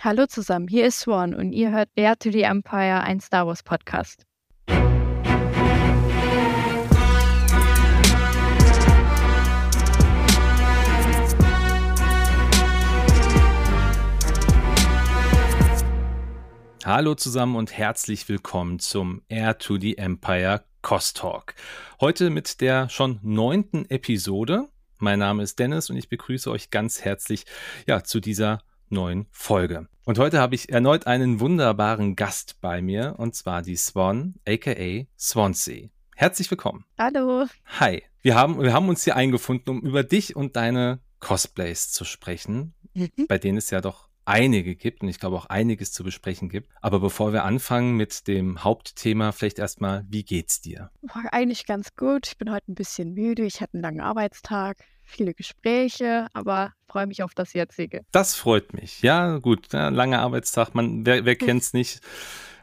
Hallo zusammen, hier ist Swan und ihr hört Air to the Empire, ein Star Wars Podcast. Hallo zusammen und herzlich willkommen zum Air to the Empire Cost Talk. Heute mit der schon neunten Episode. Mein Name ist Dennis und ich begrüße euch ganz herzlich ja, zu dieser neuen Folge. Und heute habe ich erneut einen wunderbaren Gast bei mir, und zwar die Swan, aka Swansea. Herzlich willkommen. Hallo. Hi. Wir haben, wir haben uns hier eingefunden, um über dich und deine Cosplays zu sprechen, mhm. bei denen es ja doch einige gibt und ich glaube auch einiges zu besprechen gibt. Aber bevor wir anfangen mit dem Hauptthema, vielleicht erstmal, wie geht's dir? Eigentlich ganz gut. Ich bin heute ein bisschen müde. Ich hatte einen langen Arbeitstag viele Gespräche, aber freue mich auf das jetzige. Das freut mich. Ja, gut, ja, langer Arbeitstag, man, wer, wer kennt es nicht?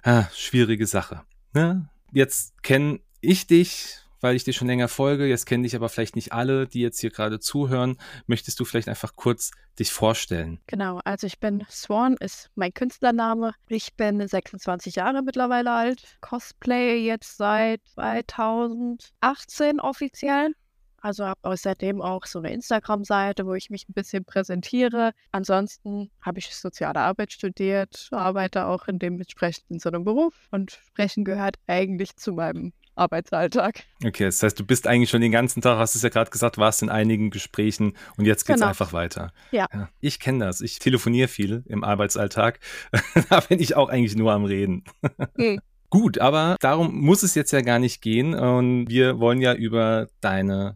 Ah, schwierige Sache. Ne? Jetzt kenne ich dich, weil ich dir schon länger folge. Jetzt kenne dich aber vielleicht nicht alle, die jetzt hier gerade zuhören. Möchtest du vielleicht einfach kurz dich vorstellen? Genau, also ich bin Swan, ist mein Künstlername. Ich bin 26 Jahre mittlerweile alt, Cosplay jetzt seit 2018 offiziell. Also habe außerdem auch so eine Instagram-Seite, wo ich mich ein bisschen präsentiere. Ansonsten habe ich soziale Arbeit studiert, arbeite auch in dem entsprechend in so einem Beruf und Sprechen gehört eigentlich zu meinem Arbeitsalltag. Okay, das heißt, du bist eigentlich schon den ganzen Tag, hast du es ja gerade gesagt, warst in einigen Gesprächen und jetzt geht es genau. einfach weiter. Ja. ja ich kenne das. Ich telefoniere viel im Arbeitsalltag. da bin ich auch eigentlich nur am Reden. Hm. Gut, aber darum muss es jetzt ja gar nicht gehen. Und wir wollen ja über deine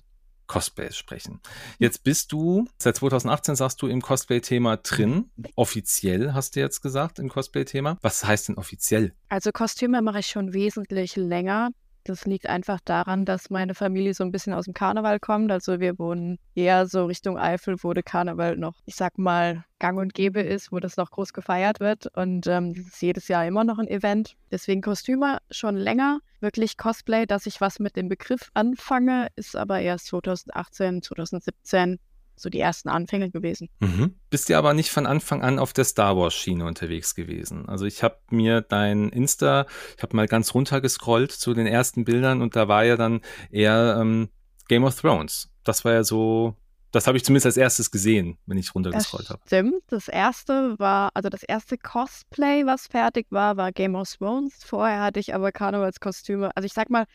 Cosplays sprechen. Jetzt bist du, seit 2018 sagst du im Cosplay-Thema drin. Offiziell hast du jetzt gesagt im Cosplay-Thema. Was heißt denn offiziell? Also Kostüme mache ich schon wesentlich länger. Das liegt einfach daran, dass meine Familie so ein bisschen aus dem Karneval kommt. Also wir wohnen eher so Richtung Eifel, wo der Karneval noch, ich sag mal, gang und gäbe ist, wo das noch groß gefeiert wird. Und ähm, das ist jedes Jahr immer noch ein Event. Deswegen Kostüme schon länger. Wirklich Cosplay, dass ich was mit dem Begriff anfange, ist aber erst 2018, 2017 so die ersten Anfänge gewesen. Mhm. Bist du aber nicht von Anfang an auf der Star Wars Schiene unterwegs gewesen. Also ich habe mir dein Insta, ich habe mal ganz runter gescrollt zu den ersten Bildern und da war ja dann eher ähm, Game of Thrones. Das war ja so das habe ich zumindest als erstes gesehen, wenn ich runtergescrollt habe. Stimmt. Das erste war, also das erste Cosplay, was fertig war, war Game of Thrones. Vorher hatte ich aber Karnevalskostüme. Also ich sag mal,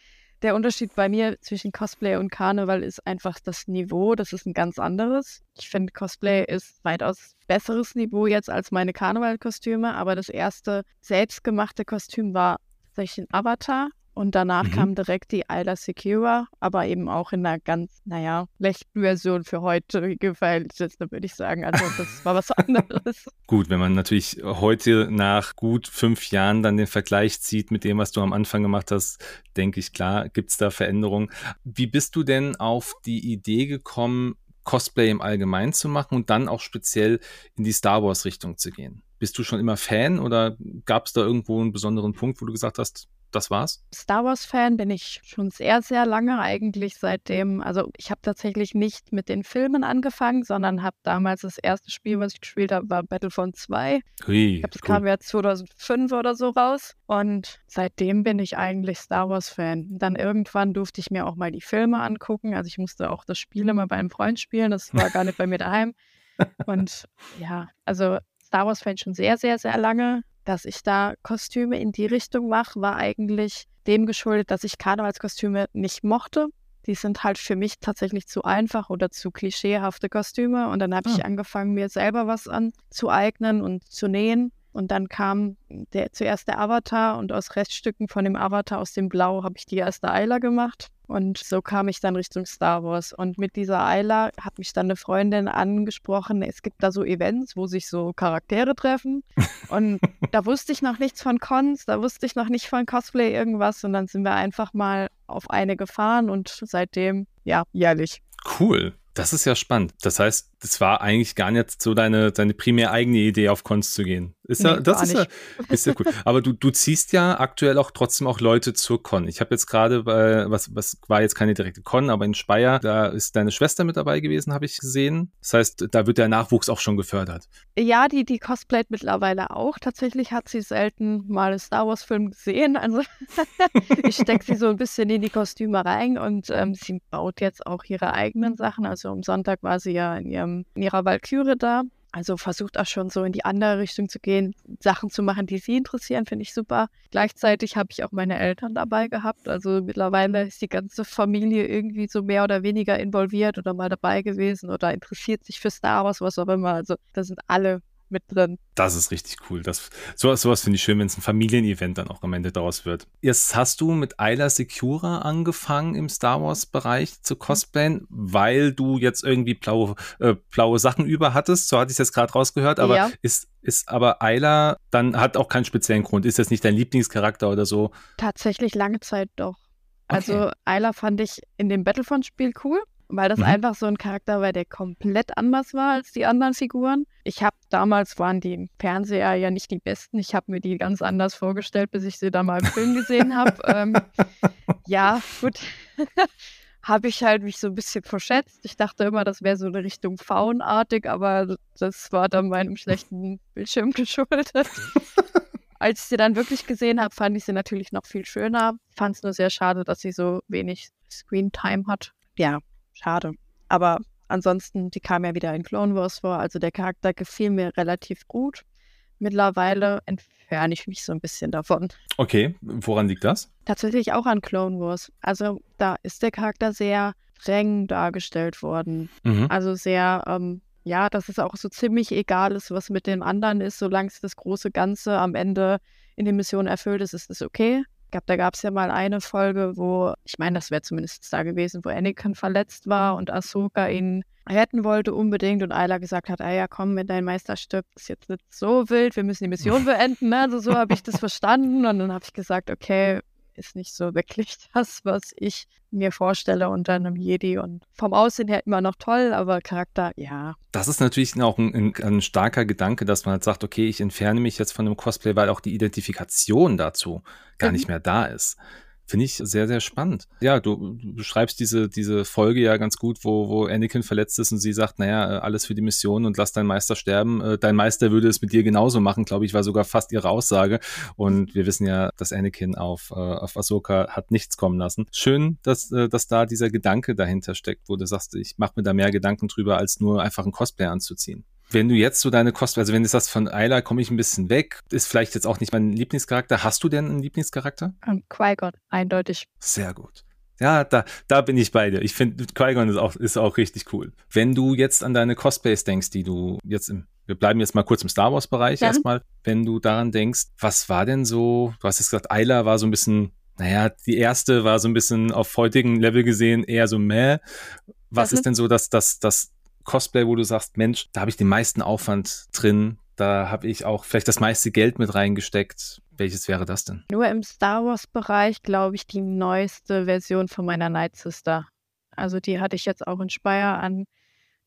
der Unterschied bei mir zwischen Cosplay und Karneval ist einfach das Niveau. Das ist ein ganz anderes. Ich finde, Cosplay ist weitaus besseres Niveau jetzt als meine Karnevalkostüme. Aber das erste selbstgemachte Kostüm war tatsächlich ein Avatar. Und danach mhm. kam direkt die Isla Secura, aber eben auch in einer ganz, naja, schlechten Version für heutige Verhältnisse, würde ich sagen. Also das war was anderes. Gut, wenn man natürlich heute nach gut fünf Jahren dann den Vergleich zieht mit dem, was du am Anfang gemacht hast, denke ich, klar, gibt es da Veränderungen. Wie bist du denn auf die Idee gekommen, Cosplay im Allgemeinen zu machen und dann auch speziell in die Star Wars-Richtung zu gehen? Bist du schon immer Fan oder gab es da irgendwo einen besonderen Punkt, wo du gesagt hast, das war's? Star Wars-Fan bin ich schon sehr, sehr lange eigentlich seitdem. Also ich habe tatsächlich nicht mit den Filmen angefangen, sondern habe damals das erste Spiel, was ich gespielt habe, war Battlefront 2. Hui, ich glaube, das cool. kam ja 2005 oder so raus. Und seitdem bin ich eigentlich Star Wars-Fan. Dann irgendwann durfte ich mir auch mal die Filme angucken. Also ich musste auch das Spiel immer bei einem Freund spielen. Das war gar nicht bei mir daheim. Und ja, also Star Wars-Fan schon sehr, sehr, sehr lange dass ich da Kostüme in die Richtung mache, war eigentlich dem geschuldet, dass ich Karnevalskostüme nicht mochte. Die sind halt für mich tatsächlich zu einfach oder zu klischeehafte Kostüme. Und dann habe ich ah. angefangen, mir selber was anzueignen und zu nähen. Und dann kam der, zuerst der Avatar und aus Reststücken von dem Avatar aus dem Blau habe ich die erste Eiler gemacht. Und so kam ich dann Richtung Star Wars. Und mit dieser Eila hat mich dann eine Freundin angesprochen, es gibt da so Events, wo sich so Charaktere treffen. Und da wusste ich noch nichts von Cons, da wusste ich noch nicht von Cosplay irgendwas. Und dann sind wir einfach mal auf eine gefahren und seitdem, ja, jährlich. Cool. Das ist ja spannend. Das heißt, das war eigentlich gar nicht so deine, deine primär eigene Idee, auf Cons zu gehen. Ist nee, ja, das ist ja, ist ja cool. Aber du, du ziehst ja aktuell auch trotzdem auch Leute zur Con. Ich habe jetzt gerade bei, was, was war jetzt keine direkte Con, aber in Speyer, da ist deine Schwester mit dabei gewesen, habe ich gesehen. Das heißt, da wird der Nachwuchs auch schon gefördert. Ja, die, die cosplayt mittlerweile auch. Tatsächlich hat sie selten mal einen Star Wars-Film gesehen. Also ich stecke sie so ein bisschen in die Kostüme rein und ähm, sie baut jetzt auch ihre eigenen Sachen. Also am Sonntag war sie ja in, ihrem, in ihrer Valkyrie da also versucht auch schon so in die andere Richtung zu gehen, Sachen zu machen, die sie interessieren, finde ich super. Gleichzeitig habe ich auch meine Eltern dabei gehabt. Also mittlerweile ist die ganze Familie irgendwie so mehr oder weniger involviert oder mal dabei gewesen oder interessiert sich für Star Wars, was auch immer. Also da sind alle mit drin. Das ist richtig cool. Das, sowas, sowas finde ich schön, wenn es ein Familienevent dann auch am Ende daraus wird. Jetzt hast du mit Ayla Secura angefangen im Star Wars-Bereich zu cosplayen, weil du jetzt irgendwie blaue, äh, blaue Sachen über hattest. So hatte ich es jetzt gerade rausgehört. Aber ja. ist, ist aber Ayla dann hat auch keinen speziellen Grund. Ist das nicht dein Lieblingscharakter oder so? Tatsächlich lange Zeit doch. Also okay. Ayla fand ich in dem Battlefront-Spiel cool weil das mhm. einfach so ein Charakter war, der komplett anders war als die anderen Figuren. Ich habe damals waren die Fernseher ja nicht die besten. Ich habe mir die ganz anders vorgestellt, bis ich sie da mal im Film gesehen habe. ähm, ja, gut. habe ich halt mich so ein bisschen verschätzt. Ich dachte immer, das wäre so eine Richtung Faunartig, aber das war dann meinem schlechten Bildschirm geschuldet. Als ich sie dann wirklich gesehen habe, fand ich sie natürlich noch viel schöner. Fand es nur sehr schade, dass sie so wenig Screen Time hat. Ja, Schade. Aber ansonsten, die kam ja wieder in Clone Wars vor. Also der Charakter gefiel mir relativ gut. Mittlerweile entferne ich mich so ein bisschen davon. Okay, woran liegt das? Tatsächlich auch an Clone Wars. Also da ist der Charakter sehr streng dargestellt worden. Mhm. Also sehr, ähm, ja, dass es auch so ziemlich egal ist, was mit den anderen ist, solange es das große Ganze am Ende in den Missionen erfüllt ist, ist es okay glaube, da gab es ja mal eine Folge, wo, ich meine, das wäre zumindest da gewesen, wo Anakin verletzt war und Ahsoka ihn retten wollte unbedingt und Ayla gesagt hat, ah ja, komm, wenn dein Meister stirbt, ist jetzt nicht so wild, wir müssen die Mission beenden. Ne? Also so habe ich das verstanden und dann habe ich gesagt, okay, ist nicht so wirklich das, was ich mir vorstelle unter einem Jedi. Und vom Aussehen her immer noch toll, aber Charakter, ja. Das ist natürlich auch ein, ein, ein, starker Gedanke, dass man halt sagt, okay, ich entferne mich jetzt von einem Cosplay, weil auch die Identifikation dazu gar mhm. nicht mehr da ist. Finde ich sehr, sehr spannend. Ja, du, du beschreibst diese, diese Folge ja ganz gut, wo, wo Anakin verletzt ist und sie sagt, naja, äh, alles für die Mission und lass deinen Meister sterben. Äh, dein Meister würde es mit dir genauso machen, glaube ich, war sogar fast ihre Aussage. Und wir wissen ja, dass Anakin auf, äh, auf Ahsoka hat nichts kommen lassen. Schön, dass, dass da dieser Gedanke dahinter steckt, wo du sagst, ich mache mir da mehr Gedanken drüber, als nur einfach ein Cosplay anzuziehen. Wenn du jetzt so deine Kosten, also wenn du sagst, von Ayla komme ich ein bisschen weg, ist vielleicht jetzt auch nicht mein Lieblingscharakter. Hast du denn einen Lieblingscharakter? Um, ähm, Qui-Gon, eindeutig. Sehr gut. Ja, da, da bin ich bei dir. Ich finde, Qui-Gon ist auch, ist auch richtig cool. Wenn du jetzt an deine Cosplays denkst, die du jetzt im, wir bleiben jetzt mal kurz im Star Wars-Bereich ja. erstmal, wenn du daran denkst, was war denn so, du hast jetzt gesagt, Ayla war so ein bisschen, naja, die erste war so ein bisschen auf heutigen Level gesehen eher so meh. Was mhm. ist denn so dass das, das Cosplay, wo du sagst, Mensch, da habe ich den meisten Aufwand drin, da habe ich auch vielleicht das meiste Geld mit reingesteckt. Welches wäre das denn? Nur im Star Wars-Bereich, glaube ich, die neueste Version von meiner Night Sister. Also die hatte ich jetzt auch in Speyer an.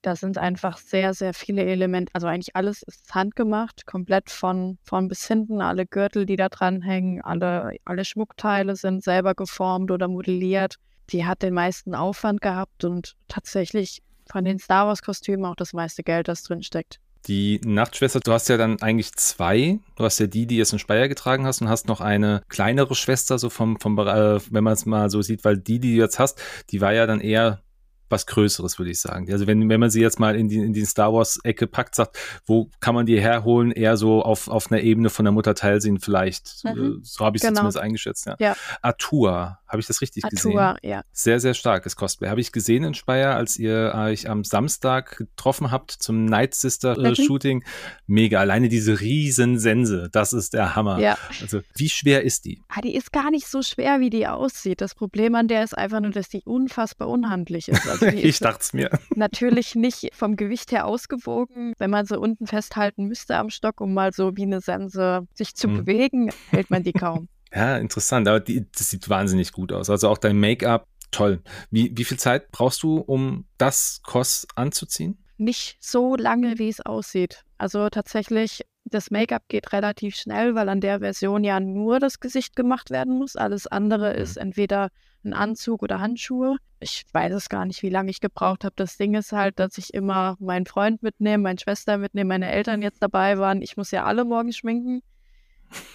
Da sind einfach sehr, sehr viele Elemente. Also eigentlich alles ist handgemacht, komplett von vorn bis hinten. Alle Gürtel, die da dranhängen, alle, alle Schmuckteile sind selber geformt oder modelliert. Die hat den meisten Aufwand gehabt und tatsächlich von den Star Wars-Kostümen auch das meiste Geld, das drin steckt. Die Nachtschwester, du hast ja dann eigentlich zwei. Du hast ja die, die jetzt in Speyer getragen hast und hast noch eine kleinere Schwester, so vom, vom äh, wenn man es mal so sieht, weil die, die du jetzt hast, die war ja dann eher was Größeres, würde ich sagen. Also wenn, wenn man sie jetzt mal in die, in die Star Wars-Ecke packt, sagt, wo kann man die herholen? Eher so auf, auf einer Ebene von der Mutter Teilsehen vielleicht. Mhm. So habe ich genau. zumindest eingeschätzt. Ja. ja. Atua, habe ich das richtig Atua, gesehen? Ja. Sehr, sehr starkes Cosplay. Habe ich gesehen in Speyer, als ihr euch am Samstag getroffen habt zum Night Sister äh. Shooting. Mega. Alleine diese riesen Sense, das ist der Hammer. Ja. Also wie schwer ist die? Ah, die ist gar nicht so schwer, wie die aussieht. Das Problem an der ist einfach nur, dass die unfassbar unhandlich ist. Also ich dachte es mir. Natürlich nicht vom Gewicht her ausgewogen. Wenn man sie unten festhalten müsste am Stock, um mal so wie eine Sense sich zu hm. bewegen, hält man die kaum. Ja, interessant. Aber die, das sieht wahnsinnig gut aus. Also auch dein Make-up, toll. Wie, wie viel Zeit brauchst du, um das Kos anzuziehen? nicht so lange, wie es aussieht. Also tatsächlich, das Make-up geht relativ schnell, weil an der Version ja nur das Gesicht gemacht werden muss. Alles andere mhm. ist entweder ein Anzug oder Handschuhe. Ich weiß es gar nicht, wie lange ich gebraucht habe. Das Ding ist halt, dass ich immer meinen Freund mitnehme, meine Schwester mitnehme, meine Eltern jetzt dabei waren. Ich muss ja alle morgen schminken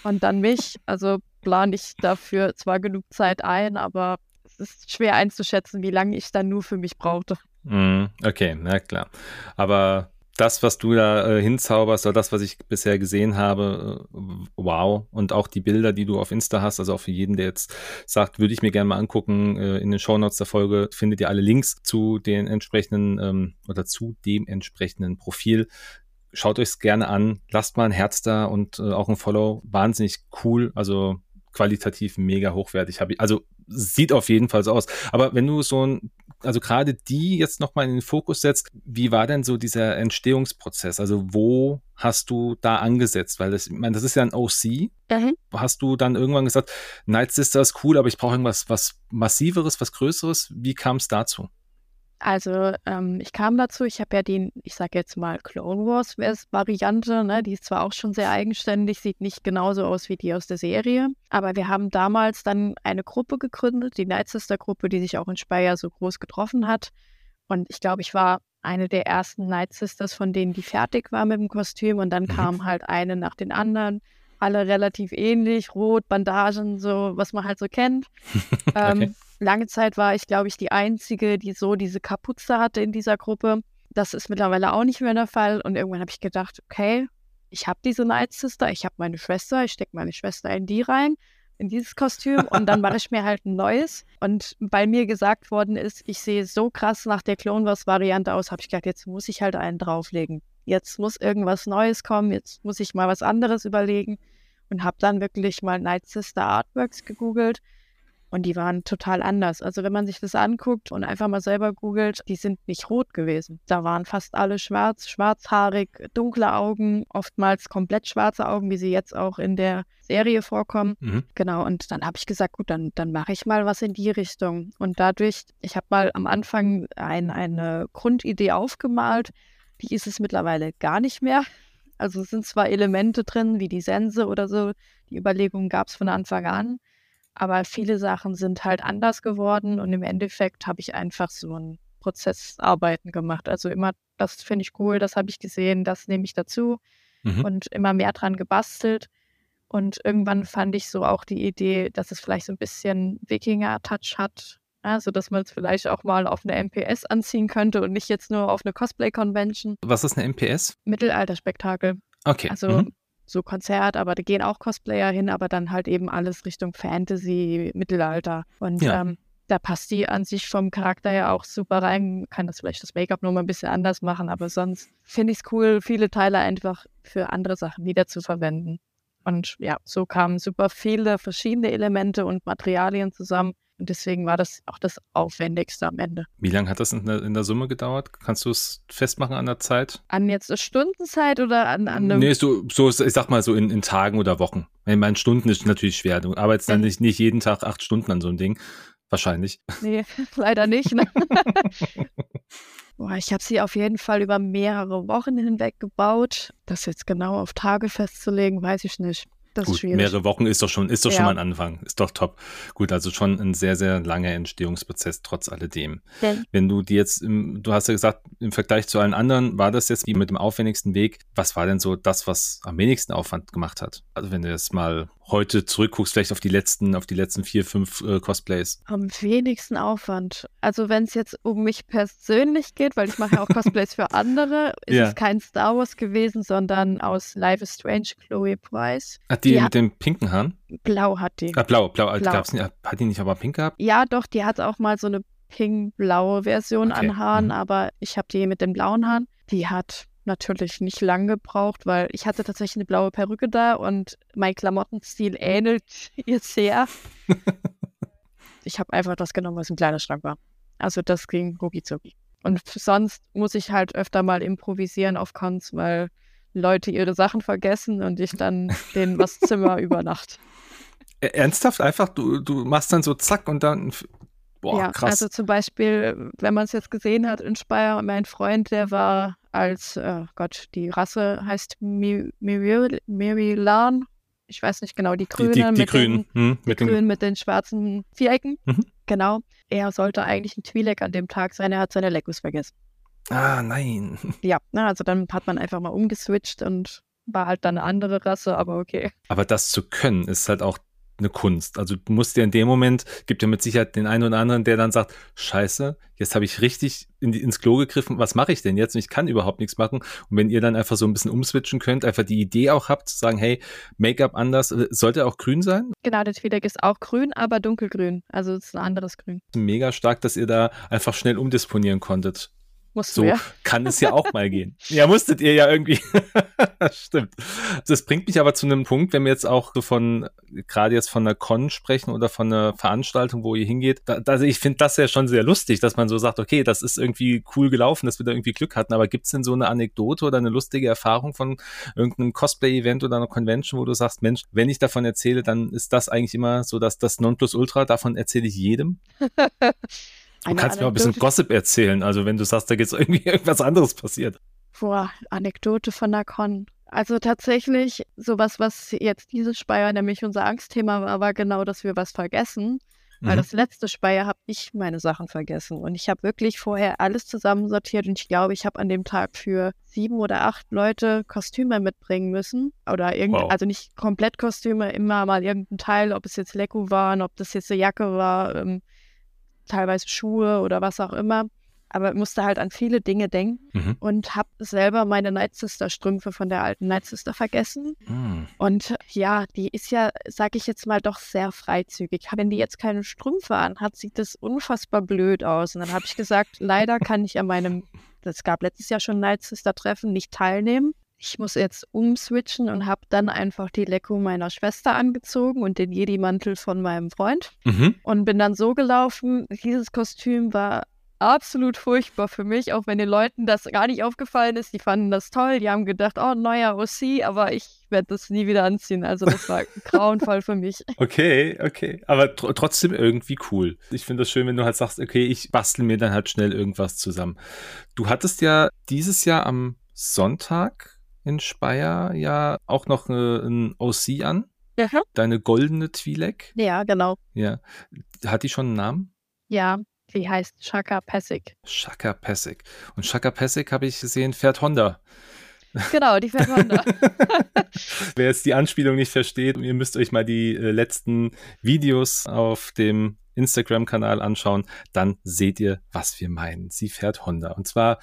und dann mich. Also plane ich dafür zwar genug Zeit ein, aber es ist schwer einzuschätzen, wie lange ich dann nur für mich brauchte. Mm, okay, na klar. Aber das, was du da äh, hinzauberst, oder das, was ich bisher gesehen habe, äh, wow. Und auch die Bilder, die du auf Insta hast, also auch für jeden, der jetzt sagt, würde ich mir gerne mal angucken, äh, in den Shownotes der Folge findet ihr alle Links zu den entsprechenden ähm, oder zu dem entsprechenden Profil. Schaut euch es gerne an, lasst mal ein Herz da und äh, auch ein Follow. Wahnsinnig cool, also qualitativ mega hochwertig. Hab ich, also sieht auf jeden Fall so aus. Aber wenn du so ein, also gerade die jetzt nochmal in den Fokus setzt, wie war denn so dieser Entstehungsprozess? Also wo hast du da angesetzt? Weil das, ich meine, das ist ja ein OC. Mhm. Hast du dann irgendwann gesagt, Night Sister ist cool, aber ich brauche irgendwas was massiveres, was Größeres? Wie kam es dazu? Also ähm, ich kam dazu, ich habe ja den, ich sage jetzt mal Clone Wars Variante, ne? die ist zwar auch schon sehr eigenständig, sieht nicht genauso aus wie die aus der Serie, aber wir haben damals dann eine Gruppe gegründet, die Night Sister Gruppe, die sich auch in Speyer so groß getroffen hat. Und ich glaube, ich war eine der ersten Night Sisters, von denen die fertig war mit dem Kostüm und dann mhm. kam halt eine nach den anderen alle relativ ähnlich, rot, Bandagen, so was man halt so kennt. okay. ähm, lange Zeit war ich, glaube ich, die Einzige, die so diese Kapuze hatte in dieser Gruppe. Das ist mittlerweile auch nicht mehr der Fall. Und irgendwann habe ich gedacht, okay, ich habe diese Night Sister, ich habe meine Schwester, ich stecke meine Schwester in die rein, in dieses Kostüm und dann mache ich mir halt ein neues. Und bei mir gesagt worden ist, ich sehe so krass nach der Clone Wars Variante aus, habe ich gedacht, jetzt muss ich halt einen drauflegen. Jetzt muss irgendwas Neues kommen, jetzt muss ich mal was anderes überlegen und habe dann wirklich mal Night Sister Artworks gegoogelt und die waren total anders. Also wenn man sich das anguckt und einfach mal selber googelt, die sind nicht rot gewesen. Da waren fast alle schwarz, schwarzhaarig, dunkle Augen, oftmals komplett schwarze Augen, wie sie jetzt auch in der Serie vorkommen. Mhm. Genau, und dann habe ich gesagt, gut, dann, dann mache ich mal was in die Richtung. Und dadurch, ich habe mal am Anfang ein, eine Grundidee aufgemalt, die ist es mittlerweile gar nicht mehr. Also es sind zwar Elemente drin, wie die Sense oder so, die Überlegungen gab es von Anfang an. Aber viele Sachen sind halt anders geworden und im Endeffekt habe ich einfach so ein Prozessarbeiten gemacht. Also immer, das finde ich cool, das habe ich gesehen, das nehme ich dazu mhm. und immer mehr dran gebastelt. Und irgendwann fand ich so auch die Idee, dass es vielleicht so ein bisschen Wikinger-Touch hat. Also, dass man es vielleicht auch mal auf eine MPS anziehen könnte und nicht jetzt nur auf eine Cosplay-Convention. Was ist eine MPS? Mittelalterspektakel. Okay. Also mhm so Konzert, aber da gehen auch Cosplayer hin, aber dann halt eben alles Richtung Fantasy, Mittelalter. Und ja. ähm, da passt die an sich vom Charakter ja auch super rein. Kann das vielleicht das Make-up nur mal ein bisschen anders machen, aber sonst finde ich es cool, viele Teile einfach für andere Sachen wieder zu verwenden. Und ja, so kamen super viele verschiedene Elemente und Materialien zusammen. Und deswegen war das auch das Aufwendigste am Ende. Wie lange hat das in der, in der Summe gedauert? Kannst du es festmachen an der Zeit? An jetzt eine Stundenzeit oder an, an einem. Nee, so, so ich sag mal so in, in Tagen oder Wochen. Ich meine, Stunden ist natürlich schwer. Du arbeitest dann nicht, nicht jeden Tag acht Stunden an so einem Ding. Wahrscheinlich. Nee, leider nicht. Ne? Boah, ich habe sie auf jeden Fall über mehrere Wochen hinweg gebaut. Das jetzt genau auf Tage festzulegen, weiß ich nicht. Das Gut, ist schwierig. mehrere Wochen ist doch schon, ist doch ja. schon mal ein Anfang. Ist doch top. Gut, also schon ein sehr, sehr langer Entstehungsprozess trotz alledem. Ja. Wenn du die jetzt, im, du hast ja gesagt, im Vergleich zu allen anderen war das jetzt wie mit dem aufwendigsten Weg. Was war denn so das, was am wenigsten Aufwand gemacht hat? Also wenn du jetzt mal heute zurückguckst, vielleicht auf die letzten, auf die letzten vier, fünf äh, Cosplays? Am wenigsten Aufwand. Also wenn es jetzt um mich persönlich geht, weil ich mache ja auch Cosplays für andere, ist ja. es kein Star Wars gewesen, sondern aus Life is Strange Chloe Price. Hat die, die mit hat, dem pinken Haaren? Blau hat die. Ah, blau, blau. blau. Gab's nicht, hat die nicht aber pink gehabt? Ja, doch, die hat auch mal so eine pink-blaue Version okay. an Haaren, mhm. aber ich habe die mit den blauen Haaren. Die hat natürlich nicht lang gebraucht, weil ich hatte tatsächlich eine blaue Perücke da und mein Klamottenstil ähnelt ihr sehr. ich habe einfach das genommen, was im Kleiderschrank war. Also das ging rucki Und sonst muss ich halt öfter mal improvisieren auf Cons, weil Leute ihre Sachen vergessen und ich dann denen was Zimmer über Nacht. Ernsthaft einfach? Du, du machst dann so zack und dann Boah, ja, krass. Also zum Beispiel, wenn man es jetzt gesehen hat in Speyer, mein Freund, der war als, oh Gott, die Rasse heißt Mirilan. Ich weiß nicht genau, die Grüne. Die, die, die mit Grünen. Den, hm, mit, die Grünen mit den schwarzen Vierecken. Mhm. Genau. Er sollte eigentlich ein Twi'lek an dem Tag sein. Er hat seine Lekus vergessen. Ah, nein. Ja, na, also dann hat man einfach mal umgeswitcht und war halt dann eine andere Rasse, aber okay. Aber das zu können, ist halt auch eine Kunst. Also du musst dir in dem Moment, gibt ja mit Sicherheit den einen oder anderen, der dann sagt, scheiße, jetzt habe ich richtig in die, ins Klo gegriffen, was mache ich denn jetzt? Und ich kann überhaupt nichts machen. Und wenn ihr dann einfach so ein bisschen umswitchen könnt, einfach die Idee auch habt, zu sagen, hey, Make-up anders, äh, sollte auch grün sein? Genau, der Twi'lek ist auch grün, aber dunkelgrün. Also es ist ein anderes Grün. Mega stark, dass ihr da einfach schnell umdisponieren konntet. Musst so ja? kann es ja auch mal gehen. Ja, musstet ihr ja irgendwie. Stimmt. Das bringt mich aber zu einem Punkt, wenn wir jetzt auch von, gerade jetzt von einer Con sprechen oder von einer Veranstaltung, wo ihr hingeht. Da, also ich finde das ja schon sehr lustig, dass man so sagt, okay, das ist irgendwie cool gelaufen, dass wir da irgendwie Glück hatten. Aber gibt es denn so eine Anekdote oder eine lustige Erfahrung von irgendeinem Cosplay-Event oder einer Convention, wo du sagst, Mensch, wenn ich davon erzähle, dann ist das eigentlich immer so, dass das Nonplusultra, davon erzähle ich jedem? Du kannst mir auch ein bisschen Gossip erzählen, also wenn du sagst, da jetzt irgendwie irgendwas anderes passiert. Boah, Anekdote von der Con. Also tatsächlich, sowas, was jetzt dieses Speyer nämlich unser Angstthema war, war genau, dass wir was vergessen. Weil mhm. das letzte Speyer habe ich meine Sachen vergessen. Und ich habe wirklich vorher alles zusammensortiert und ich glaube, ich habe an dem Tag für sieben oder acht Leute Kostüme mitbringen müssen. Oder irgendwie, wow. also nicht komplett Kostüme, immer mal irgendein Teil, ob es jetzt Leku waren, ob das jetzt eine Jacke war. Ähm, teilweise Schuhe oder was auch immer. Aber musste halt an viele Dinge denken mhm. und habe selber meine Night Sister Strümpfe von der alten Night Sister vergessen. Mhm. Und ja, die ist ja, sag ich jetzt mal, doch sehr freizügig. Wenn die jetzt keine Strümpfe an hat, sieht das unfassbar blöd aus. Und dann habe ich gesagt, leider kann ich an meinem, das gab letztes Jahr schon Night Sister Treffen, nicht teilnehmen ich muss jetzt umswitchen und habe dann einfach die Lecko meiner Schwester angezogen und den Jedi-Mantel von meinem Freund mhm. und bin dann so gelaufen. Dieses Kostüm war absolut furchtbar für mich, auch wenn den Leuten das gar nicht aufgefallen ist. Die fanden das toll, die haben gedacht, oh, neuer OC, aber ich werde das nie wieder anziehen. Also das war grauenvoll für mich. Okay, okay. Aber tr trotzdem irgendwie cool. Ich finde das schön, wenn du halt sagst, okay, ich bastel mir dann halt schnell irgendwas zusammen. Du hattest ja dieses Jahr am Sonntag in Speyer ja auch noch äh, ein OC an. Ja. Deine goldene Twi'lek. Ja, genau. Ja. Hat die schon einen Namen? Ja, die heißt Shaka Pessig. Shaka Pessig. Und Shaka Pessig habe ich gesehen, fährt Honda. Genau, die fährt Honda. Wer jetzt die Anspielung nicht versteht, ihr müsst euch mal die äh, letzten Videos auf dem Instagram-Kanal anschauen, dann seht ihr, was wir meinen. Sie fährt Honda. Und zwar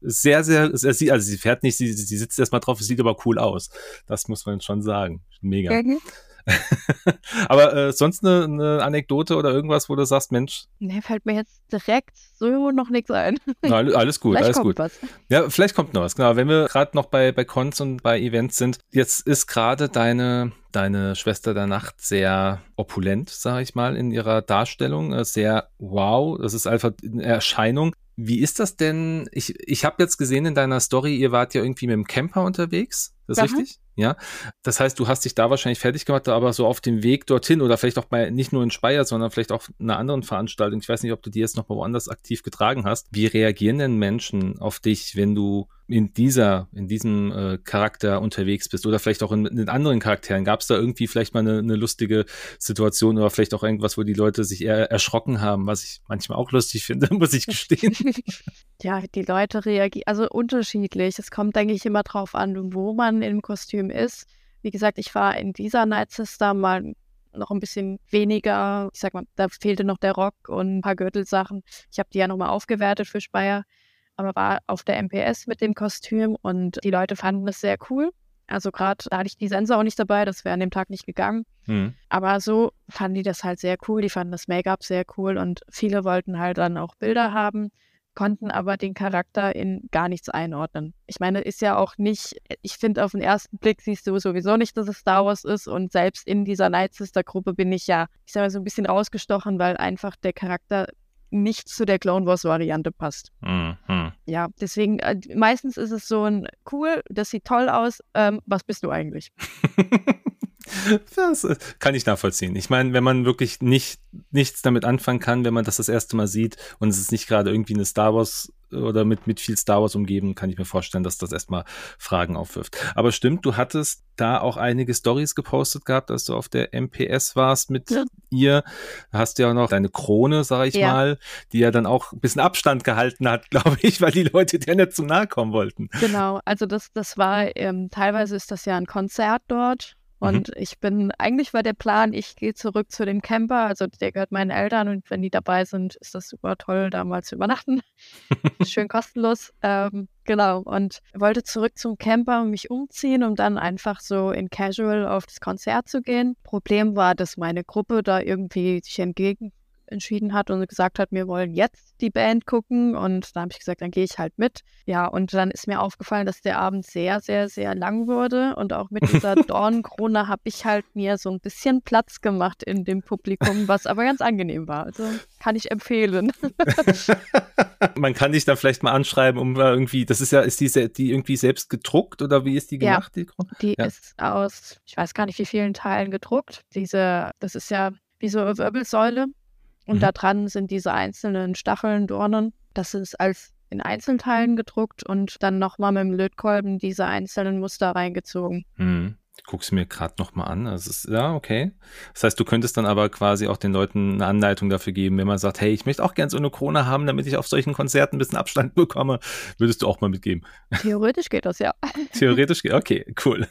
sehr, sehr, sehr also sie fährt nicht, sie, sie sitzt erstmal drauf, es sieht aber cool aus. Das muss man schon sagen. Mega. Mhm. Aber äh, sonst eine, eine, Anekdote oder irgendwas, wo du sagst, Mensch. Nee, fällt mir jetzt direkt so noch nichts ein. Na, alles gut, alles gut. Was. Ja, vielleicht kommt noch was. Genau, wenn wir gerade noch bei, bei Cons und bei Events sind, jetzt ist gerade deine, deine Schwester der Nacht sehr opulent, sage ich mal, in ihrer Darstellung. Äh, sehr wow, das ist einfach eine Erscheinung. Wie ist das denn? Ich, ich habe jetzt gesehen in deiner Story, ihr wart ja irgendwie mit dem Camper unterwegs. Das ist richtig? Ja. Das heißt, du hast dich da wahrscheinlich fertig gemacht, aber so auf dem Weg dorthin oder vielleicht auch bei nicht nur in Speyer, sondern vielleicht auch einer anderen Veranstaltung. Ich weiß nicht, ob du die jetzt noch mal woanders aktiv getragen hast. Wie reagieren denn Menschen auf dich, wenn du in dieser, in diesem äh, Charakter unterwegs bist oder vielleicht auch in, in anderen Charakteren? Gab es da irgendwie vielleicht mal eine, eine, lustige Situation oder vielleicht auch irgendwas, wo die Leute sich eher erschrocken haben, was ich manchmal auch lustig finde, muss ich gestehen. ja, die Leute reagieren, also unterschiedlich. Es kommt, denke ich, immer drauf an, wo man im Kostüm ist. Wie gesagt, ich war in dieser Night Sister mal noch ein bisschen weniger, ich sag mal, da fehlte noch der Rock und ein paar Gürtelsachen. Ich habe die ja nochmal aufgewertet für Speyer, aber war auf der MPS mit dem Kostüm und die Leute fanden es sehr cool. Also gerade da hatte ich die Sensor auch nicht dabei, das wäre an dem Tag nicht gegangen. Mhm. Aber so fanden die das halt sehr cool, die fanden das Make-up sehr cool und viele wollten halt dann auch Bilder haben konnten aber den Charakter in gar nichts einordnen. Ich meine, ist ja auch nicht, ich finde, auf den ersten Blick siehst du sowieso nicht, dass es Star Wars ist und selbst in dieser Night Sister Gruppe bin ich ja, ich sag mal, so ein bisschen rausgestochen, weil einfach der Charakter nicht zu der Clone Wars Variante passt. Mhm. Ja, deswegen, äh, meistens ist es so ein cool, das sieht toll aus, ähm, was bist du eigentlich? Das äh, kann ich nachvollziehen. Ich meine, wenn man wirklich nicht nichts damit anfangen kann, wenn man das das erste Mal sieht und es ist nicht gerade irgendwie eine Star Wars oder mit, mit viel Star Wars umgeben, kann ich mir vorstellen, dass das erstmal Fragen aufwirft. Aber stimmt, du hattest da auch einige Stories gepostet gehabt, als du auf der MPS warst mit ja. ihr. Da hast du ja auch noch deine Krone, sag ich ja. mal, die ja dann auch ein bisschen Abstand gehalten hat, glaube ich, weil die Leute dir nicht zu nahe kommen wollten. Genau, also das, das war, ähm, teilweise ist das ja ein Konzert dort. Und mhm. ich bin, eigentlich war der Plan, ich gehe zurück zu dem Camper, also der gehört meinen Eltern und wenn die dabei sind, ist das super toll, da mal zu übernachten. Schön kostenlos. Ähm, genau. Und wollte zurück zum Camper und mich umziehen, um dann einfach so in Casual auf das Konzert zu gehen. Problem war, dass meine Gruppe da irgendwie sich entgegen entschieden hat und gesagt hat, wir wollen jetzt die Band gucken. Und da habe ich gesagt, dann gehe ich halt mit. Ja, und dann ist mir aufgefallen, dass der Abend sehr, sehr, sehr lang wurde. Und auch mit dieser Dornkrone habe ich halt mir so ein bisschen Platz gemacht in dem Publikum, was aber ganz angenehm war. Also kann ich empfehlen. Man kann dich dann vielleicht mal anschreiben, um irgendwie, das ist ja, ist die, die irgendwie selbst gedruckt oder wie ist die gemacht? Ja, die, die ja. ist aus, ich weiß gar nicht, wie vielen Teilen gedruckt. Diese, das ist ja wie so eine Wirbelsäule und mhm. da dran sind diese einzelnen Stacheln, Dornen. Das ist als in Einzelteilen gedruckt und dann nochmal mit dem Lötkolben diese einzelnen Muster reingezogen. Mhm. Es mir gerade nochmal an. Also ist, ja, okay. Das heißt, du könntest dann aber quasi auch den Leuten eine Anleitung dafür geben, wenn man sagt, hey, ich möchte auch gerne so eine Krone haben, damit ich auf solchen Konzerten ein bisschen Abstand bekomme. Würdest du auch mal mitgeben? Theoretisch geht das, ja. Theoretisch geht, okay, cool.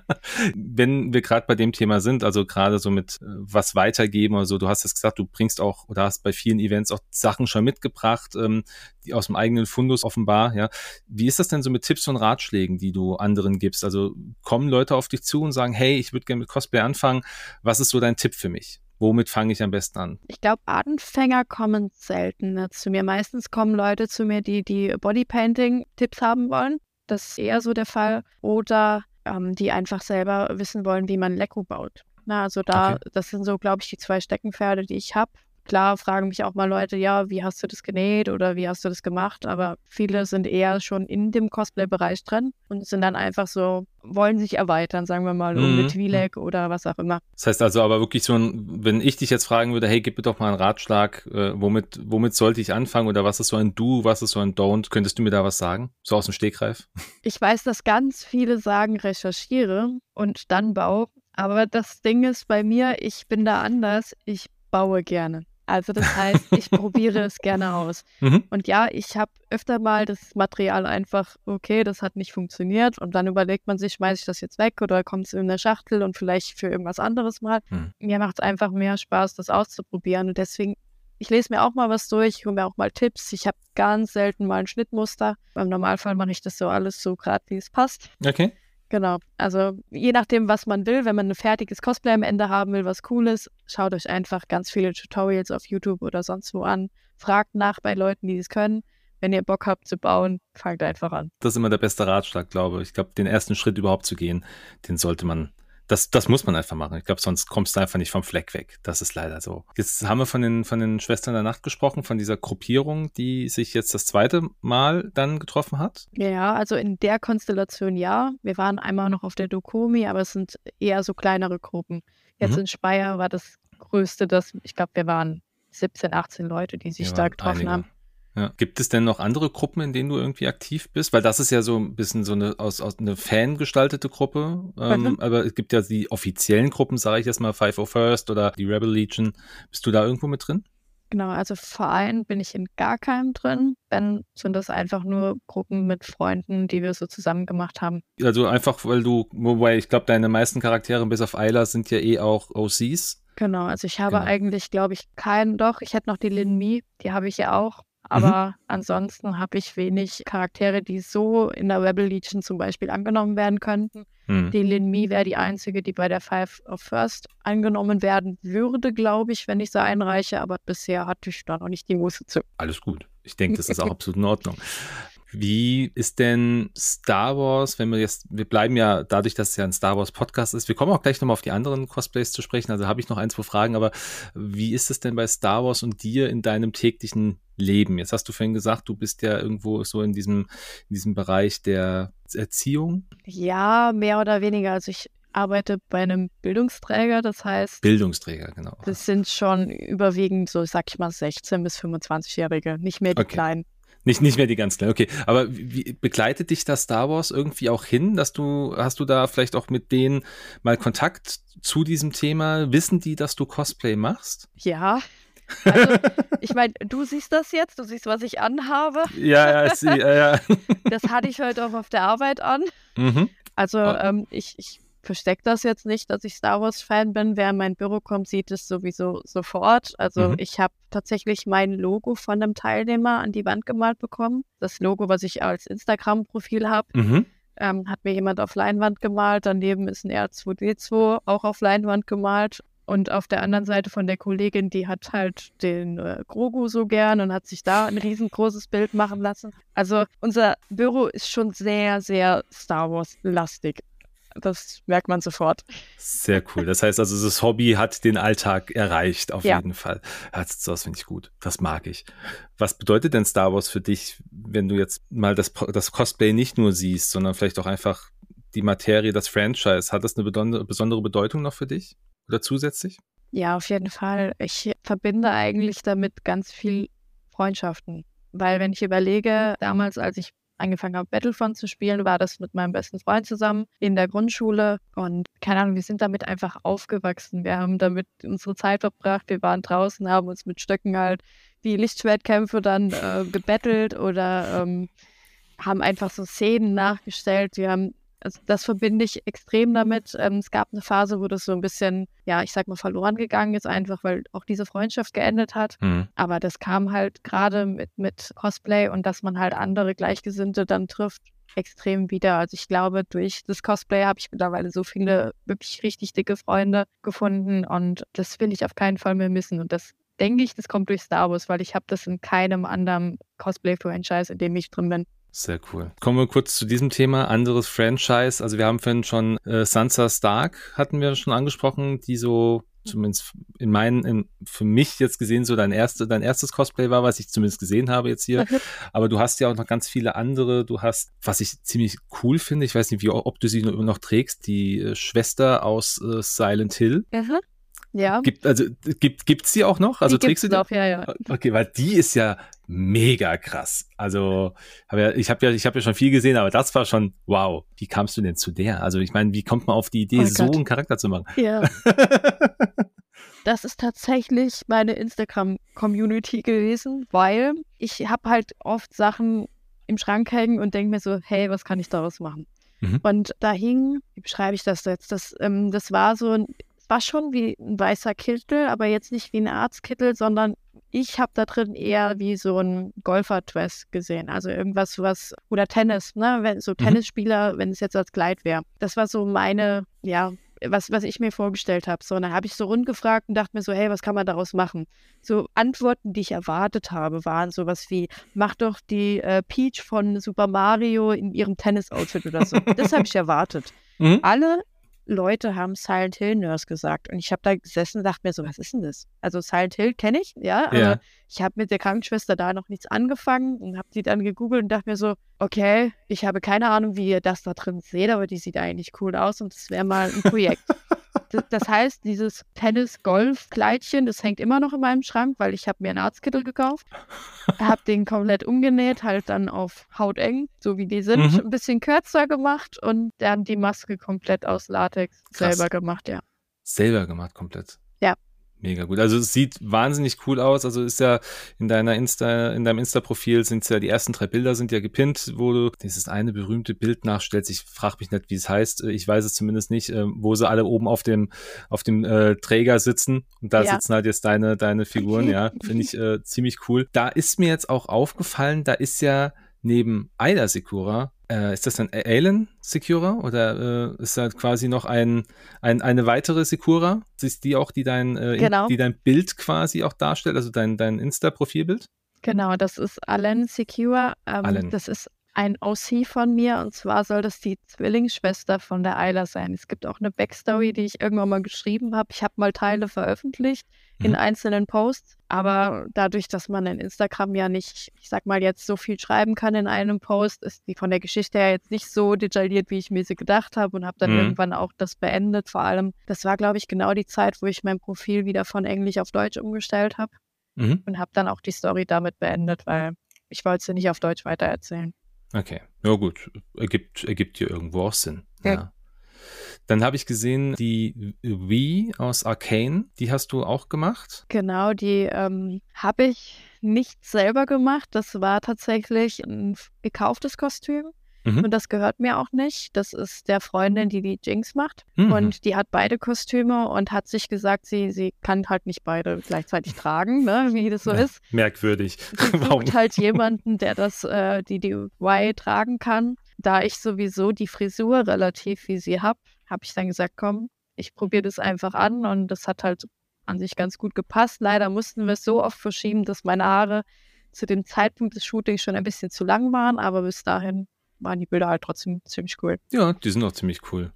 wenn wir gerade bei dem Thema sind, also gerade so mit äh, was weitergeben oder so, du hast es gesagt, du bringst auch oder hast bei vielen Events auch Sachen schon mitgebracht, ähm, die aus dem eigenen Fundus offenbar, ja. Wie ist das denn so mit Tipps und Ratschlägen, die du anderen gibst? Also kommen Leute auf dich zu und sagen, hey, ich würde gerne mit Cosplay anfangen. Was ist so dein Tipp für mich? Womit fange ich am besten an? Ich glaube, Anfänger kommen selten zu mir. Meistens kommen Leute zu mir, die die Bodypainting-Tipps haben wollen. Das ist eher so der Fall. Oder ähm, die einfach selber wissen wollen, wie man Lego baut. Na, also da, okay. das sind so, glaube ich, die zwei Steckenpferde, die ich habe. Klar fragen mich auch mal Leute, ja, wie hast du das genäht oder wie hast du das gemacht? Aber viele sind eher schon in dem Cosplay-Bereich drin und sind dann einfach so, wollen sich erweitern, sagen wir mal, um mhm. eine Twi'lek oder was auch immer. Das heißt also aber wirklich so ein, wenn ich dich jetzt fragen würde, hey, gib mir doch mal einen Ratschlag, äh, womit, womit sollte ich anfangen oder was ist so ein Do, was ist so ein Don't? Könntest du mir da was sagen? So aus dem Stegreif? Ich weiß, dass ganz viele sagen, recherchiere und dann bau. Aber das Ding ist bei mir, ich bin da anders. Ich baue gerne. Also das heißt, ich probiere es gerne aus. Mhm. Und ja, ich habe öfter mal das Material einfach, okay, das hat nicht funktioniert. Und dann überlegt man sich, schmeiße ich das jetzt weg oder kommt es in eine Schachtel und vielleicht für irgendwas anderes mal. Mhm. Mir macht es einfach mehr Spaß, das auszuprobieren. Und deswegen, ich lese mir auch mal was durch, ich hole mir auch mal Tipps. Ich habe ganz selten mal ein Schnittmuster. Im Normalfall mache ich das so alles so gerade, wie es passt. Okay. Genau. Also je nachdem, was man will, wenn man ein fertiges Cosplay am Ende haben will, was cool ist, schaut euch einfach ganz viele Tutorials auf YouTube oder sonst wo an. Fragt nach bei Leuten, die es können. Wenn ihr Bock habt zu bauen, fangt einfach an. Das ist immer der beste Ratschlag, glaube ich. Ich glaube, den ersten Schritt überhaupt zu gehen, den sollte man das, das muss man einfach machen. Ich glaube, sonst kommst du einfach nicht vom Fleck weg. Das ist leider so. Jetzt haben wir von den, von den Schwestern der Nacht gesprochen, von dieser Gruppierung, die sich jetzt das zweite Mal dann getroffen hat. Ja, also in der Konstellation ja. Wir waren einmal noch auf der Dokomi, aber es sind eher so kleinere Gruppen. Jetzt mhm. in Speyer war das größte, das, ich glaube, wir waren 17, 18 Leute, die sich da getroffen einige. haben. Ja. Gibt es denn noch andere Gruppen, in denen du irgendwie aktiv bist? Weil das ist ja so ein bisschen so eine aus, aus eine fangestaltete Gruppe. Ähm, aber es gibt ja die offiziellen Gruppen, sage ich jetzt mal, Five O First oder die Rebel Legion. Bist du da irgendwo mit drin? Genau, also Verein bin ich in gar keinem drin. Wenn, sind das einfach nur Gruppen mit Freunden, die wir so zusammen gemacht haben. Also einfach, weil du, wobei ich glaube, deine meisten Charaktere bis auf Ayla sind ja eh auch OCs. Genau, also ich habe genau. eigentlich, glaube ich, keinen, doch, ich hätte noch die Lin Mi, die habe ich ja auch. Mhm. Aber mhm. ansonsten habe ich wenig Charaktere, die so in der Rebel Legion zum Beispiel angenommen werden könnten. Mhm. Die Lin Mi wäre die einzige, die bei der Five of First angenommen werden würde, glaube ich, wenn ich sie einreiche. Aber bisher hatte ich da noch nicht die Muße zu. Alles gut. Ich denke, das ist auch absolut in Ordnung. Wie ist denn Star Wars, wenn wir jetzt, wir bleiben ja dadurch, dass es ja ein Star Wars Podcast ist, wir kommen auch gleich nochmal auf die anderen Cosplays zu sprechen, also habe ich noch ein, zwei Fragen, aber wie ist es denn bei Star Wars und dir in deinem täglichen Leben? Jetzt hast du vorhin gesagt, du bist ja irgendwo so in diesem, in diesem Bereich der Erziehung. Ja, mehr oder weniger. Also ich arbeite bei einem Bildungsträger, das heißt. Bildungsträger, genau. Das sind schon überwiegend so, sag ich mal, 16- bis 25-Jährige, nicht mehr die okay. Kleinen. Nicht, nicht mehr die ganz kleinen, okay. Aber wie, begleitet dich da Star Wars irgendwie auch hin, dass du, hast du da vielleicht auch mit denen mal Kontakt zu diesem Thema? Wissen die, dass du Cosplay machst? Ja. Also, ich meine, du siehst das jetzt, du siehst, was ich anhabe. Ja, ja, ich sehe, ja, ja. Das hatte ich heute auch auf der Arbeit an. Mhm. Also, oh. ähm, ich, ich verstecke das jetzt nicht, dass ich Star Wars-Fan bin. Wer in mein Büro kommt, sieht es sowieso sofort. Also mhm. ich habe tatsächlich mein Logo von einem Teilnehmer an die Wand gemalt bekommen. Das Logo, was ich als Instagram-Profil habe. Mhm. Ähm, hat mir jemand auf Leinwand gemalt. Daneben ist ein R2D2 auch auf Leinwand gemalt. Und auf der anderen Seite von der Kollegin, die hat halt den äh, Grogu so gern und hat sich da ein riesengroßes Bild machen lassen. Also unser Büro ist schon sehr, sehr Star Wars-lastig. Das merkt man sofort. Sehr cool. Das heißt also, das Hobby hat den Alltag erreicht, auf ja. jeden Fall. Das, finde ich gut. Das mag ich. Was bedeutet denn Star Wars für dich, wenn du jetzt mal das, das Cosplay nicht nur siehst, sondern vielleicht auch einfach die Materie, das Franchise? Hat das eine besondere Bedeutung noch für dich oder zusätzlich? Ja, auf jeden Fall. Ich verbinde eigentlich damit ganz viel Freundschaften. Weil wenn ich überlege, damals, als ich angefangen habe, Battlefront zu spielen, war das mit meinem besten Freund zusammen in der Grundschule. Und keine Ahnung, wir sind damit einfach aufgewachsen. Wir haben damit unsere Zeit verbracht. Wir waren draußen, haben uns mit Stöcken halt die Lichtschwertkämpfe dann äh, gebettelt oder ähm, haben einfach so Szenen nachgestellt. Wir haben also das verbinde ich extrem damit. Ähm, es gab eine Phase, wo das so ein bisschen, ja, ich sag mal, verloren gegangen ist, einfach weil auch diese Freundschaft geendet hat. Mhm. Aber das kam halt gerade mit, mit Cosplay und dass man halt andere Gleichgesinnte dann trifft, extrem wieder. Also ich glaube, durch das Cosplay habe ich mittlerweile so viele wirklich richtig dicke Freunde gefunden und das will ich auf keinen Fall mehr missen. Und das denke ich, das kommt durch Star Wars, weil ich habe das in keinem anderen Cosplay-Franchise, in dem ich drin bin. Sehr cool. Kommen wir kurz zu diesem Thema. Anderes Franchise. Also wir haben vorhin schon äh, Sansa Stark hatten wir schon angesprochen, die so zumindest in meinen, in, für mich jetzt gesehen, so dein, erste, dein erstes Cosplay war, was ich zumindest gesehen habe jetzt hier. Okay. Aber du hast ja auch noch ganz viele andere. Du hast, was ich ziemlich cool finde, ich weiß nicht, wie, ob du sie noch trägst, die äh, Schwester aus äh, Silent Hill. Mhm. Ja. Gibt, also, gibt, gibt's die auch noch? Also die trägst du die? Noch, ja, ja. Okay, weil die ist ja mega krass. Also, hab ja, ich habe ja, ich habe ja schon viel gesehen, aber das war schon wow. Wie kamst du denn zu der? Also, ich meine, wie kommt man auf die Idee, oh so Gott. einen Charakter zu machen? Ja. das ist tatsächlich meine Instagram-Community gewesen, weil ich habe halt oft Sachen im Schrank hängen und denke mir so, hey, was kann ich daraus machen? Mhm. Und da hing, wie beschreibe ich das jetzt? Das, ähm, das war so ein war schon wie ein weißer Kittel, aber jetzt nicht wie ein Arztkittel, sondern ich habe da drin eher wie so ein Golfer-Dress gesehen. Also irgendwas, was, oder Tennis, ne? Wenn, so mhm. Tennisspieler, wenn es jetzt als Kleid wäre. Das war so meine, ja, was, was ich mir vorgestellt habe. So, und dann habe ich so rund gefragt und dachte mir so, hey, was kann man daraus machen? So Antworten, die ich erwartet habe, waren sowas wie, mach doch die äh, Peach von Super Mario in ihrem Tennis-Outfit oder so. das habe ich erwartet. Mhm. Alle Leute haben Silent Hill Nurse gesagt. Und ich habe da gesessen und dachte mir so, was ist denn das? Also Silent Hill kenne ich, ja, aber ja. ich habe mit der Krankenschwester da noch nichts angefangen und habe die dann gegoogelt und dachte mir so, okay, ich habe keine Ahnung, wie ihr das da drin seht, aber die sieht eigentlich cool aus und das wäre mal ein Projekt. das heißt, dieses Tennis-Golf-Kleidchen, das hängt immer noch in meinem Schrank, weil ich habe mir einen Arztkittel gekauft, habe den komplett umgenäht, halt dann auf hauteng, so wie die sind, mhm. ein bisschen kürzer gemacht und dann die Maske komplett aus Latex Krass. selber gemacht, ja. Selber gemacht komplett. Mega gut. Also es sieht wahnsinnig cool aus. Also ist ja in deiner Insta, in deinem Insta-Profil sind ja die ersten drei Bilder sind ja gepinnt, wo du dieses eine berühmte Bild nachstellst. Ich frage mich nicht, wie es heißt. Ich weiß es zumindest nicht, äh, wo sie alle oben auf dem auf dem äh, Träger sitzen und da ja. sitzen halt jetzt deine deine Figuren. Ja, finde ich äh, ziemlich cool. Da ist mir jetzt auch aufgefallen, da ist ja neben Aida Secura äh, ist das dann Alan Secura oder äh, ist da quasi noch ein, ein, eine weitere Secura? Ist die auch, die dein, äh, genau. die dein Bild quasi auch darstellt, also dein, dein Insta-Profilbild? Genau, das ist Alan Secura. Ähm, Alan. Das ist ein OC von mir und zwar soll das die Zwillingsschwester von der Ayla sein. Es gibt auch eine Backstory, die ich irgendwann mal geschrieben habe. Ich habe mal Teile veröffentlicht mhm. in einzelnen Posts, aber dadurch, dass man in Instagram ja nicht, ich sag mal, jetzt so viel schreiben kann in einem Post, ist die von der Geschichte her jetzt nicht so detailliert, wie ich mir sie gedacht habe und habe dann mhm. irgendwann auch das beendet. Vor allem, das war, glaube ich, genau die Zeit, wo ich mein Profil wieder von Englisch auf Deutsch umgestellt habe mhm. und habe dann auch die Story damit beendet, weil ich wollte sie nicht auf Deutsch weitererzählen. Okay, ja gut, ergibt, ergibt hier irgendwo auch Sinn. Ja. ja. Dann habe ich gesehen, die Wii aus Arcane, die hast du auch gemacht? Genau, die ähm, habe ich nicht selber gemacht. Das war tatsächlich ein gekauftes Kostüm. Mhm. Und das gehört mir auch nicht. Das ist der Freundin, die die Jinx macht. Mhm. Und die hat beide Kostüme und hat sich gesagt, sie, sie kann halt nicht beide gleichzeitig tragen, ne, wie das so ja, ist. Merkwürdig. Sie sucht halt jemanden, der das, äh, die die Y tragen kann. Da ich sowieso die Frisur relativ wie sie habe, habe ich dann gesagt, komm, ich probiere das einfach an und das hat halt an sich ganz gut gepasst. Leider mussten wir es so oft verschieben, dass meine Haare zu dem Zeitpunkt des Shootings schon ein bisschen zu lang waren, aber bis dahin waren die Bilder halt trotzdem ziemlich cool. Ja, die sind auch ziemlich cool.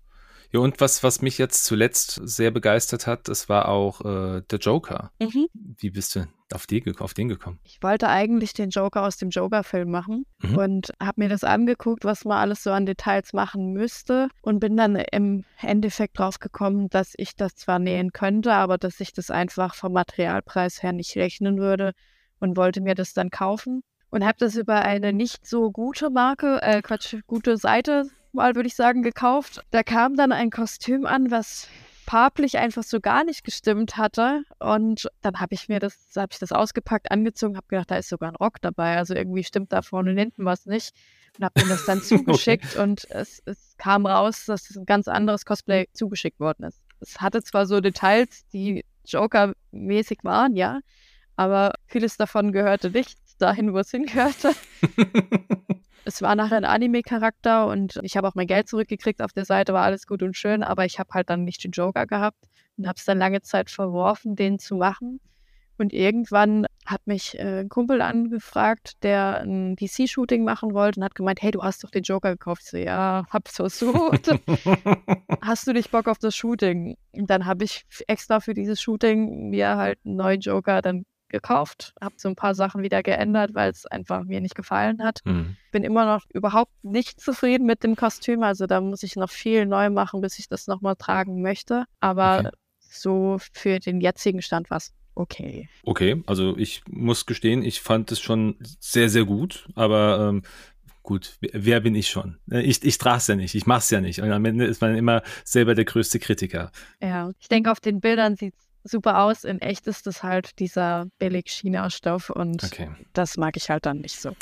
Ja, und was, was mich jetzt zuletzt sehr begeistert hat, das war auch äh, der Joker. Mhm. Wie bist du auf, die, auf den gekommen? Ich wollte eigentlich den Joker aus dem Joker-Film machen mhm. und habe mir das angeguckt, was man alles so an Details machen müsste und bin dann im Endeffekt drauf gekommen, dass ich das zwar nähen könnte, aber dass ich das einfach vom Materialpreis her nicht rechnen würde und wollte mir das dann kaufen und habe das über eine nicht so gute Marke, äh, Quatsch, gute Seite mal, würde ich sagen, gekauft. Da kam dann ein Kostüm an, was farblich einfach so gar nicht gestimmt hatte. Und dann habe ich mir das, habe ich das ausgepackt, angezogen, habe gedacht, da ist sogar ein Rock dabei. Also irgendwie stimmt da vorne und hinten was nicht. Und habe mir das dann zugeschickt okay. und es, es kam raus, dass es ein ganz anderes Cosplay zugeschickt worden ist. Es hatte zwar so Details, die Joker-mäßig waren, ja, aber vieles davon gehörte nicht dahin, wo es hingehörte. es war nachher ein Anime-Charakter und ich habe auch mein Geld zurückgekriegt auf der Seite, war alles gut und schön, aber ich habe halt dann nicht den Joker gehabt und habe es dann lange Zeit verworfen, den zu machen. Und irgendwann hat mich äh, ein Kumpel angefragt, der ein DC-Shooting machen wollte und hat gemeint, hey, du hast doch den Joker gekauft. Ich so, ja, hab's versucht. hast du nicht Bock auf das Shooting? Und dann habe ich extra für dieses Shooting mir halt einen neuen Joker dann gekauft, habe so ein paar Sachen wieder geändert, weil es einfach mir nicht gefallen hat. Mhm. Bin immer noch überhaupt nicht zufrieden mit dem Kostüm, also da muss ich noch viel neu machen, bis ich das nochmal tragen möchte. Aber okay. so für den jetzigen Stand war es okay. Okay, also ich muss gestehen, ich fand es schon sehr, sehr gut, aber ähm, gut, wer bin ich schon? Äh, ich, ich trage es ja nicht, ich mache es ja nicht. Und am Ende ist man immer selber der größte Kritiker. Ja, ich denke, auf den Bildern sieht es super aus. In echt ist es halt dieser billig China-Stoff und okay. das mag ich halt dann nicht so.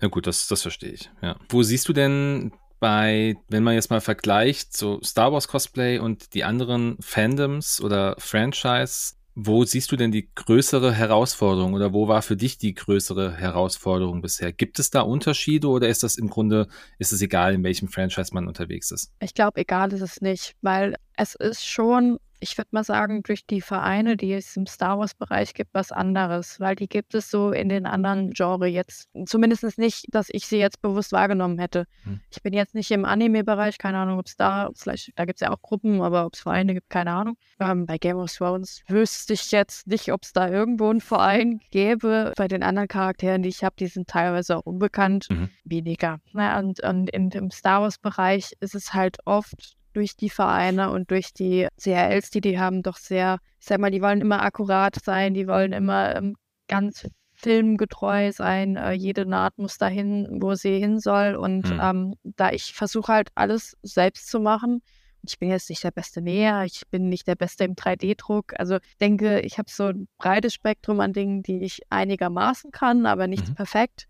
Ja gut, das, das verstehe ich. Ja. Wo siehst du denn bei, wenn man jetzt mal vergleicht, so Star Wars Cosplay und die anderen Fandoms oder Franchise, wo siehst du denn die größere Herausforderung oder wo war für dich die größere Herausforderung bisher? Gibt es da Unterschiede oder ist das im Grunde, ist es egal, in welchem Franchise man unterwegs ist? Ich glaube, egal ist es nicht, weil es ist schon ich würde mal sagen, durch die Vereine, die es im Star Wars-Bereich gibt, was anderes, weil die gibt es so in den anderen Genres jetzt. Zumindest nicht, dass ich sie jetzt bewusst wahrgenommen hätte. Hm. Ich bin jetzt nicht im Anime-Bereich, keine Ahnung, ob es da, vielleicht, da gibt es ja auch Gruppen, aber ob es Vereine gibt, keine Ahnung. Ähm, bei Game of Thrones wüsste ich jetzt nicht, ob es da irgendwo einen Verein gäbe. Bei den anderen Charakteren, die ich habe, die sind teilweise auch unbekannt, mhm. weniger. Na, und, und in dem Star Wars-Bereich ist es halt oft durch die Vereine und durch die CRLs, die die haben, doch sehr, ich sag mal, die wollen immer akkurat sein, die wollen immer ähm, ganz filmgetreu sein. Äh, jede Naht muss dahin, wo sie hin soll. Und mhm. ähm, da ich versuche halt alles selbst zu machen, ich bin jetzt nicht der beste Näher, ich bin nicht der Beste im 3D-Druck. Also ich denke, ich habe so ein breites Spektrum an Dingen, die ich einigermaßen kann, aber nicht mhm. perfekt.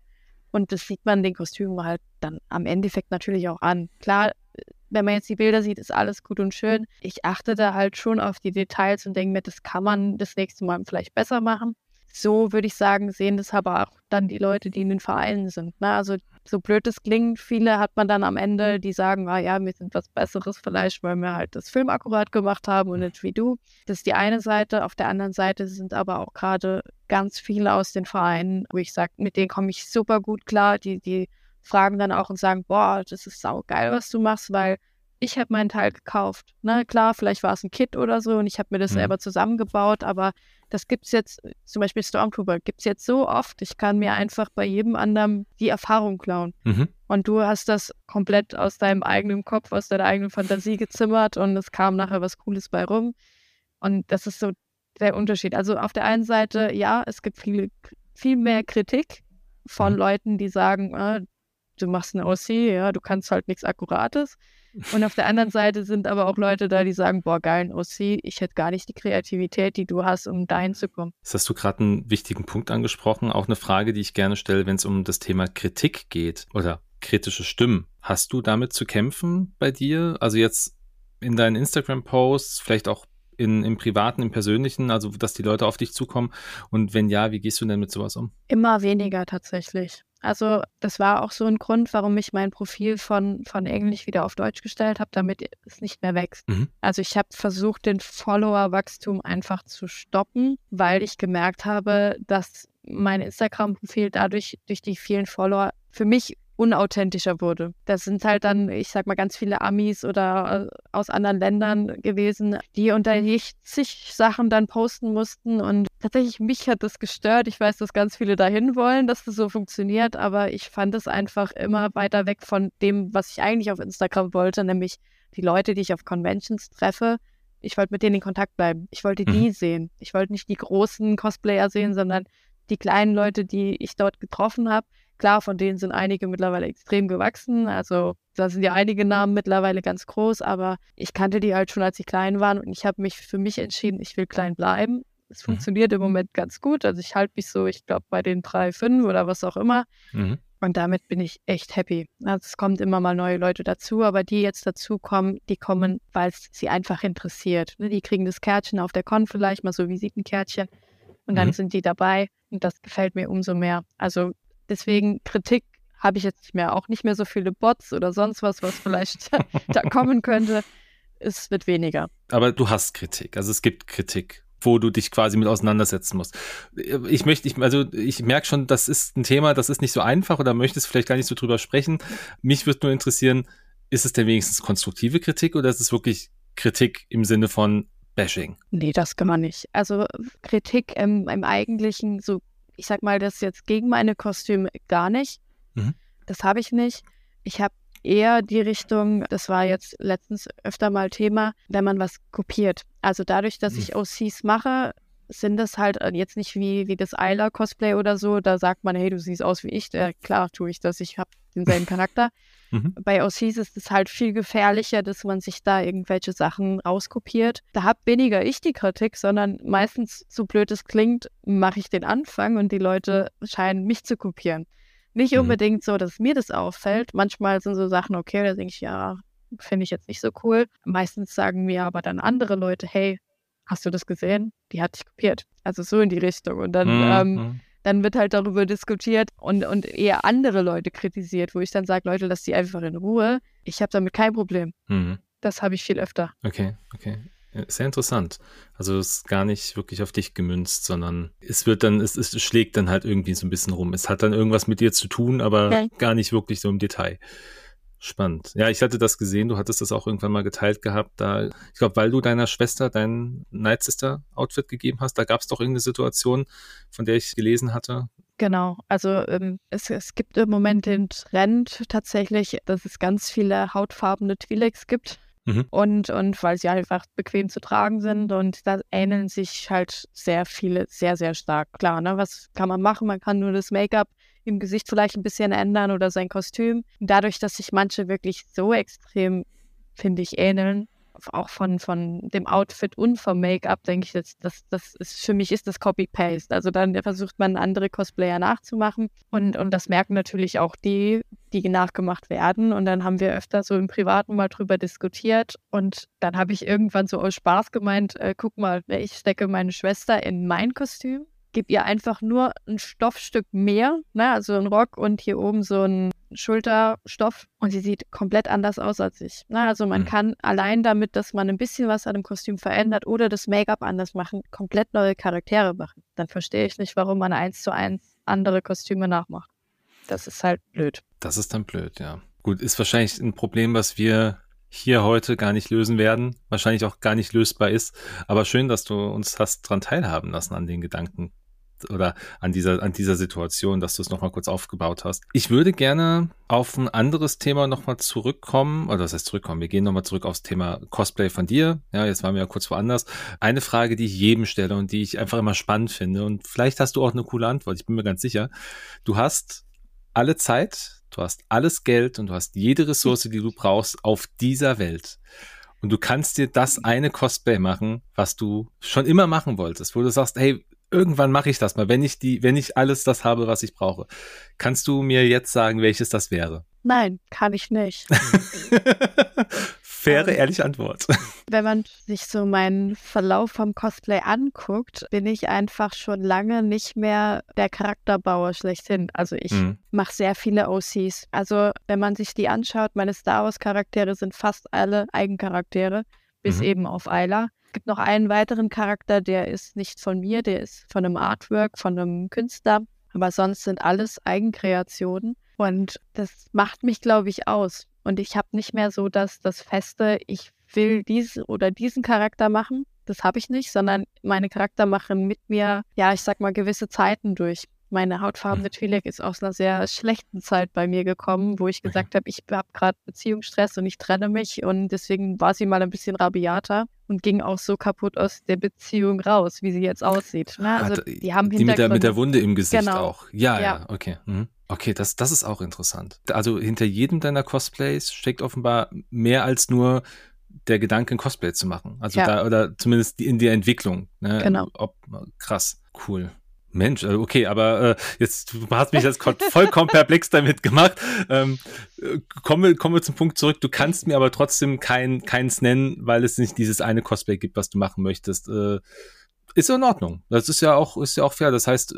Und das sieht man den Kostümen halt dann am Endeffekt natürlich auch an. Klar, wenn man jetzt die Bilder sieht, ist alles gut und schön. Ich achte da halt schon auf die Details und denke mir, das kann man das nächste Mal vielleicht besser machen. So würde ich sagen, sehen das aber auch dann die Leute, die in den Vereinen sind. Ne? Also so blöd es klingt, viele hat man dann am Ende, die sagen, ah ja, wir sind was Besseres vielleicht, weil wir halt das Film akkurat gemacht haben und nicht wie du. Das ist die eine Seite. Auf der anderen Seite sind aber auch gerade ganz viele aus den Vereinen, wo ich sage, mit denen komme ich super gut klar. Die, die fragen dann auch und sagen, boah, das ist saugeil, was du machst, weil ich habe meinen Teil gekauft. Ne? Klar, vielleicht war es ein Kit oder so und ich habe mir das mhm. selber zusammengebaut, aber das gibt es jetzt, zum Beispiel Stormtrooper, gibt es jetzt so oft. Ich kann mir einfach bei jedem anderen die Erfahrung klauen. Mhm. Und du hast das komplett aus deinem eigenen Kopf, aus deiner eigenen Fantasie gezimmert und es kam nachher was Cooles bei rum. Und das ist so der Unterschied. Also auf der einen Seite, ja, es gibt viele, viel mehr Kritik von mhm. Leuten, die sagen, äh, du machst eine OC, ja, du kannst halt nichts Akkurates. Und auf der anderen Seite sind aber auch Leute da, die sagen, boah, geil, ein OC, ich hätte gar nicht die Kreativität, die du hast, um dahin zu kommen. Jetzt hast du gerade einen wichtigen Punkt angesprochen, auch eine Frage, die ich gerne stelle, wenn es um das Thema Kritik geht oder kritische Stimmen. Hast du damit zu kämpfen bei dir? Also jetzt in deinen Instagram-Posts, vielleicht auch in, im Privaten, im Persönlichen, also dass die Leute auf dich zukommen? Und wenn ja, wie gehst du denn mit sowas um? Immer weniger tatsächlich. Also das war auch so ein Grund, warum ich mein Profil von, von Englisch wieder auf Deutsch gestellt habe, damit es nicht mehr wächst. Mhm. Also ich habe versucht, den Follower-Wachstum einfach zu stoppen, weil ich gemerkt habe, dass mein Instagram-Profil dadurch durch die vielen Follower für mich unauthentischer wurde. Das sind halt dann, ich sag mal, ganz viele Amis oder äh, aus anderen Ländern gewesen, die unter zig Sachen dann posten mussten. Und tatsächlich, mich hat das gestört. Ich weiß, dass ganz viele dahin wollen, dass das so funktioniert, aber ich fand es einfach immer weiter weg von dem, was ich eigentlich auf Instagram wollte, nämlich die Leute, die ich auf Conventions treffe. Ich wollte mit denen in Kontakt bleiben. Ich wollte die mhm. sehen. Ich wollte nicht die großen Cosplayer sehen, sondern die kleinen Leute, die ich dort getroffen habe, Klar, von denen sind einige mittlerweile extrem gewachsen. Also da sind ja einige Namen mittlerweile ganz groß, aber ich kannte die halt schon, als sie klein waren und ich habe mich für mich entschieden, ich will klein bleiben. Es mhm. funktioniert im Moment ganz gut. Also ich halte mich so, ich glaube, bei den drei, fünf oder was auch immer. Mhm. Und damit bin ich echt happy. Also es kommt immer mal neue Leute dazu, aber die jetzt dazukommen, die kommen, weil es sie einfach interessiert. Ne, die kriegen das Kärtchen auf der Con vielleicht, mal so Visitenkärtchen. Und dann mhm. sind die dabei. Und das gefällt mir umso mehr. Also Deswegen Kritik habe ich jetzt nicht mehr, auch nicht mehr so viele Bots oder sonst was, was vielleicht da kommen könnte. Es wird weniger. Aber du hast Kritik, also es gibt Kritik wo du dich quasi mit auseinandersetzen musst. Ich möchte, ich, also ich merke schon, das ist ein Thema, das ist nicht so einfach oder möchtest vielleicht gar nicht so drüber sprechen. Mich würde nur interessieren, ist es denn wenigstens konstruktive Kritik oder ist es wirklich Kritik im Sinne von Bashing? Nee, das kann man nicht. Also Kritik im, im eigentlichen, so ich sag mal, das jetzt gegen meine Kostüme gar nicht. Mhm. Das habe ich nicht. Ich habe eher die Richtung, das war jetzt letztens öfter mal Thema, wenn man was kopiert. Also dadurch, dass mhm. ich OCs mache, sind das halt äh, jetzt nicht wie, wie das Ayla-Cosplay oder so. Da sagt man, hey, du siehst aus wie ich. Äh, klar tue ich das, ich habe denselben Charakter. Mhm. Bei OCs ist es halt viel gefährlicher, dass man sich da irgendwelche Sachen rauskopiert. Da habe weniger ich die Kritik, sondern meistens, so blöd es klingt, mache ich den Anfang und die Leute scheinen mich zu kopieren. Nicht mhm. unbedingt so, dass mir das auffällt. Manchmal sind so Sachen, okay, da denke ich, ja, finde ich jetzt nicht so cool. Meistens sagen mir aber dann andere Leute, hey, hast du das gesehen? Die hat dich kopiert. Also so in die Richtung. Und dann mhm. ähm, mhm dann wird halt darüber diskutiert und, und eher andere Leute kritisiert, wo ich dann sage, Leute, lasst die einfach in Ruhe. Ich habe damit kein Problem. Mhm. Das habe ich viel öfter. Okay, okay. Sehr interessant. Also es ist gar nicht wirklich auf dich gemünzt, sondern es wird dann, es, es schlägt dann halt irgendwie so ein bisschen rum. Es hat dann irgendwas mit dir zu tun, aber okay. gar nicht wirklich so im Detail. Spannend. Ja, ich hatte das gesehen, du hattest das auch irgendwann mal geteilt gehabt. Da, ich glaube, weil du deiner Schwester dein Night Sister Outfit gegeben hast, da gab es doch irgendeine Situation, von der ich gelesen hatte. Genau, also ähm, es, es gibt im Moment den Trend tatsächlich, dass es ganz viele hautfarbene Twi'leks gibt. Mhm. Und, und weil sie einfach bequem zu tragen sind und da ähneln sich halt sehr viele sehr, sehr stark. Klar, ne? Was kann man machen? Man kann nur das Make-up im Gesicht vielleicht ein bisschen ändern oder sein Kostüm. Dadurch, dass sich manche wirklich so extrem, finde ich, ähneln, auch von, von dem Outfit und vom Make-up, denke ich, das, das, das ist für mich ist das Copy-Paste. Also dann versucht man andere Cosplayer nachzumachen und, und das merken natürlich auch die, die nachgemacht werden. Und dann haben wir öfter so im Privaten mal drüber diskutiert und dann habe ich irgendwann so aus Spaß gemeint, äh, guck mal, ich stecke meine Schwester in mein Kostüm gib ihr einfach nur ein Stoffstück mehr, ne? also ein Rock und hier oben so ein Schulterstoff und sie sieht komplett anders aus als ich. Ne? Also man mhm. kann allein damit, dass man ein bisschen was an dem Kostüm verändert oder das Make-up anders machen, komplett neue Charaktere machen. Dann verstehe ich nicht, warum man eins zu eins andere Kostüme nachmacht. Das ist halt blöd. Das ist dann blöd, ja. Gut, ist wahrscheinlich ein Problem, was wir hier heute gar nicht lösen werden, wahrscheinlich auch gar nicht lösbar ist. Aber schön, dass du uns hast dran teilhaben lassen an den Gedanken oder an dieser, an dieser Situation, dass du es nochmal kurz aufgebaut hast. Ich würde gerne auf ein anderes Thema nochmal zurückkommen, oder das heißt zurückkommen, wir gehen nochmal zurück aufs Thema Cosplay von dir. Ja, jetzt waren wir ja kurz woanders. Eine Frage, die ich jedem stelle und die ich einfach immer spannend finde und vielleicht hast du auch eine coole Antwort, ich bin mir ganz sicher. Du hast alle Zeit, du hast alles Geld und du hast jede Ressource, die du brauchst auf dieser Welt. Und du kannst dir das eine Cosplay machen, was du schon immer machen wolltest, wo du sagst, hey, irgendwann mache ich das mal, wenn ich die, wenn ich alles das habe, was ich brauche. Kannst du mir jetzt sagen, welches das wäre? Nein, kann ich nicht. Faire, ähm, ehrliche Antwort. Wenn man sich so meinen Verlauf vom Cosplay anguckt, bin ich einfach schon lange nicht mehr der Charakterbauer schlechthin. Also ich mhm. mache sehr viele OCs. Also wenn man sich die anschaut, meine Star Wars Charaktere sind fast alle Eigencharaktere, bis mhm. eben auf Ayla. Gibt noch einen weiteren Charakter, der ist nicht von mir, der ist von einem Artwork, von einem Künstler. Aber sonst sind alles Eigenkreationen. Und das macht mich, glaube ich, aus. Und ich habe nicht mehr so dass das Feste, ich will diesen oder diesen Charakter machen. Das habe ich nicht, sondern meine Charakter machen mit mir, ja, ich sag mal, gewisse Zeiten durch meine hautfarbene hm. Twi'lek ist aus einer sehr schlechten Zeit bei mir gekommen, wo ich gesagt habe, ich habe gerade Beziehungsstress und ich trenne mich und deswegen war sie mal ein bisschen rabiater und ging auch so kaputt aus der Beziehung raus, wie sie jetzt aussieht. Ne? Also die haben die mit der, mit der Wunde im Gesicht genau. auch. Ja, ja, ja okay. Mhm. Okay, das, das ist auch interessant. Also hinter jedem deiner Cosplays steckt offenbar mehr als nur der Gedanke, ein Cosplay zu machen. Also ja. da, oder zumindest in der Entwicklung. Ne? Genau. Ob, krass, cool. Mensch, äh, okay, aber äh, jetzt du hast mich jetzt vollkommen perplex damit gemacht. Ähm, kommen, wir, kommen wir zum Punkt zurück. Du kannst mir aber trotzdem kein, keins nennen, weil es nicht dieses eine Cosplay gibt, was du machen möchtest. Äh, ist in Ordnung. Das ist ja auch, ist ja auch fair. Das heißt,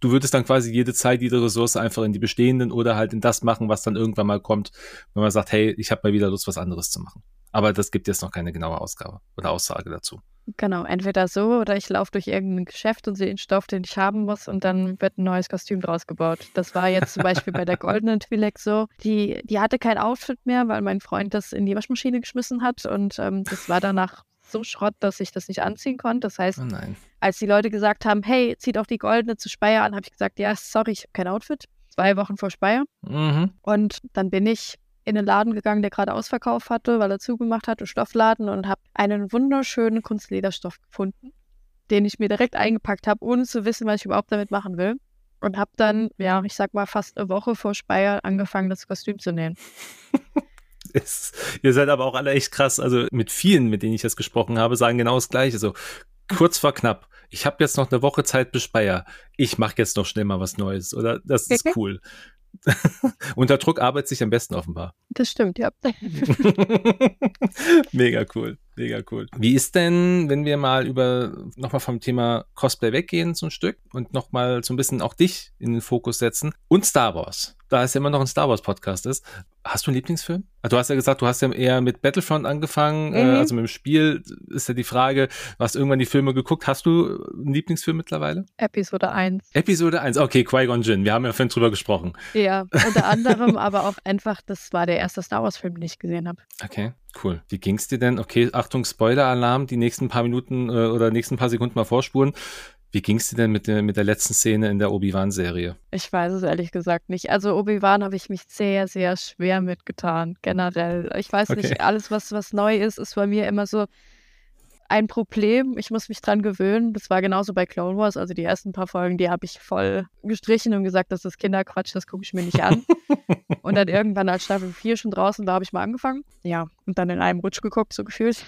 du würdest dann quasi jede Zeit, jede Ressource einfach in die bestehenden oder halt in das machen, was dann irgendwann mal kommt, wenn man sagt, hey, ich habe mal wieder Lust, was anderes zu machen. Aber das gibt jetzt noch keine genaue Ausgabe oder Aussage dazu. Genau, entweder so oder ich laufe durch irgendein Geschäft und sehe den Stoff, den ich haben muss und dann wird ein neues Kostüm draus gebaut. Das war jetzt zum Beispiel bei der goldenen Twi'lek so. Die, die hatte kein Outfit mehr, weil mein Freund das in die Waschmaschine geschmissen hat und ähm, das war danach so Schrott, dass ich das nicht anziehen konnte. Das heißt, oh als die Leute gesagt haben, hey, zieht auch die goldene zu Speyer an, habe ich gesagt, ja, sorry, ich habe kein Outfit. Zwei Wochen vor Speyer. Mhm. Und dann bin ich in den Laden gegangen, der gerade Ausverkauf hatte, weil er zugemacht hatte, Stoffladen und habe einen wunderschönen Kunstlederstoff gefunden, den ich mir direkt eingepackt habe, ohne zu wissen, was ich überhaupt damit machen will. Und habe dann, ja, ich sag mal, fast eine Woche vor Speyer angefangen, das Kostüm zu nähen. Ist, ihr seid aber auch alle echt krass. Also mit vielen, mit denen ich jetzt gesprochen habe, sagen genau das Gleiche. So kurz vor knapp. Ich habe jetzt noch eine Woche Zeit bis Speyer. Ich mache jetzt noch schnell mal was Neues. Oder das ist cool. Unter Druck arbeitet sich am besten offenbar. Das stimmt, ja. mega cool, mega cool. Wie ist denn, wenn wir mal über nochmal vom Thema Cosplay weggehen, so ein Stück und nochmal so ein bisschen auch dich in den Fokus setzen und Star Wars? Da es ja immer noch ein Star Wars Podcast ist, Hast du einen Lieblingsfilm? Ah, du hast ja gesagt, du hast ja eher mit Battlefront angefangen, äh, mhm. äh, also mit dem Spiel ist ja die Frage, du hast irgendwann die Filme geguckt. Hast du einen Lieblingsfilm mittlerweile? Episode 1. Episode 1, okay, Qui-Gon Jinn, wir haben ja vorhin drüber gesprochen. Ja, unter anderem, aber auch einfach, das war der erste Star Wars-Film, den ich gesehen habe. Okay, cool. Wie ging's dir denn? Okay, Achtung, Spoiler-Alarm, die nächsten paar Minuten äh, oder nächsten paar Sekunden mal vorspuren. Wie ging es dir denn mit der, mit der letzten Szene in der Obi-Wan-Serie? Ich weiß es ehrlich gesagt nicht. Also Obi-Wan habe ich mich sehr, sehr schwer mitgetan, generell. Ich weiß okay. nicht, alles, was, was neu ist, ist bei mir immer so ein Problem. Ich muss mich dran gewöhnen. Das war genauso bei Clone Wars. Also die ersten paar Folgen, die habe ich voll gestrichen und gesagt, das ist Kinderquatsch, das gucke ich mir nicht an. und dann irgendwann, als Staffel 4 schon draußen war, habe ich mal angefangen. Ja, und dann in einem Rutsch geguckt, so gefühlt.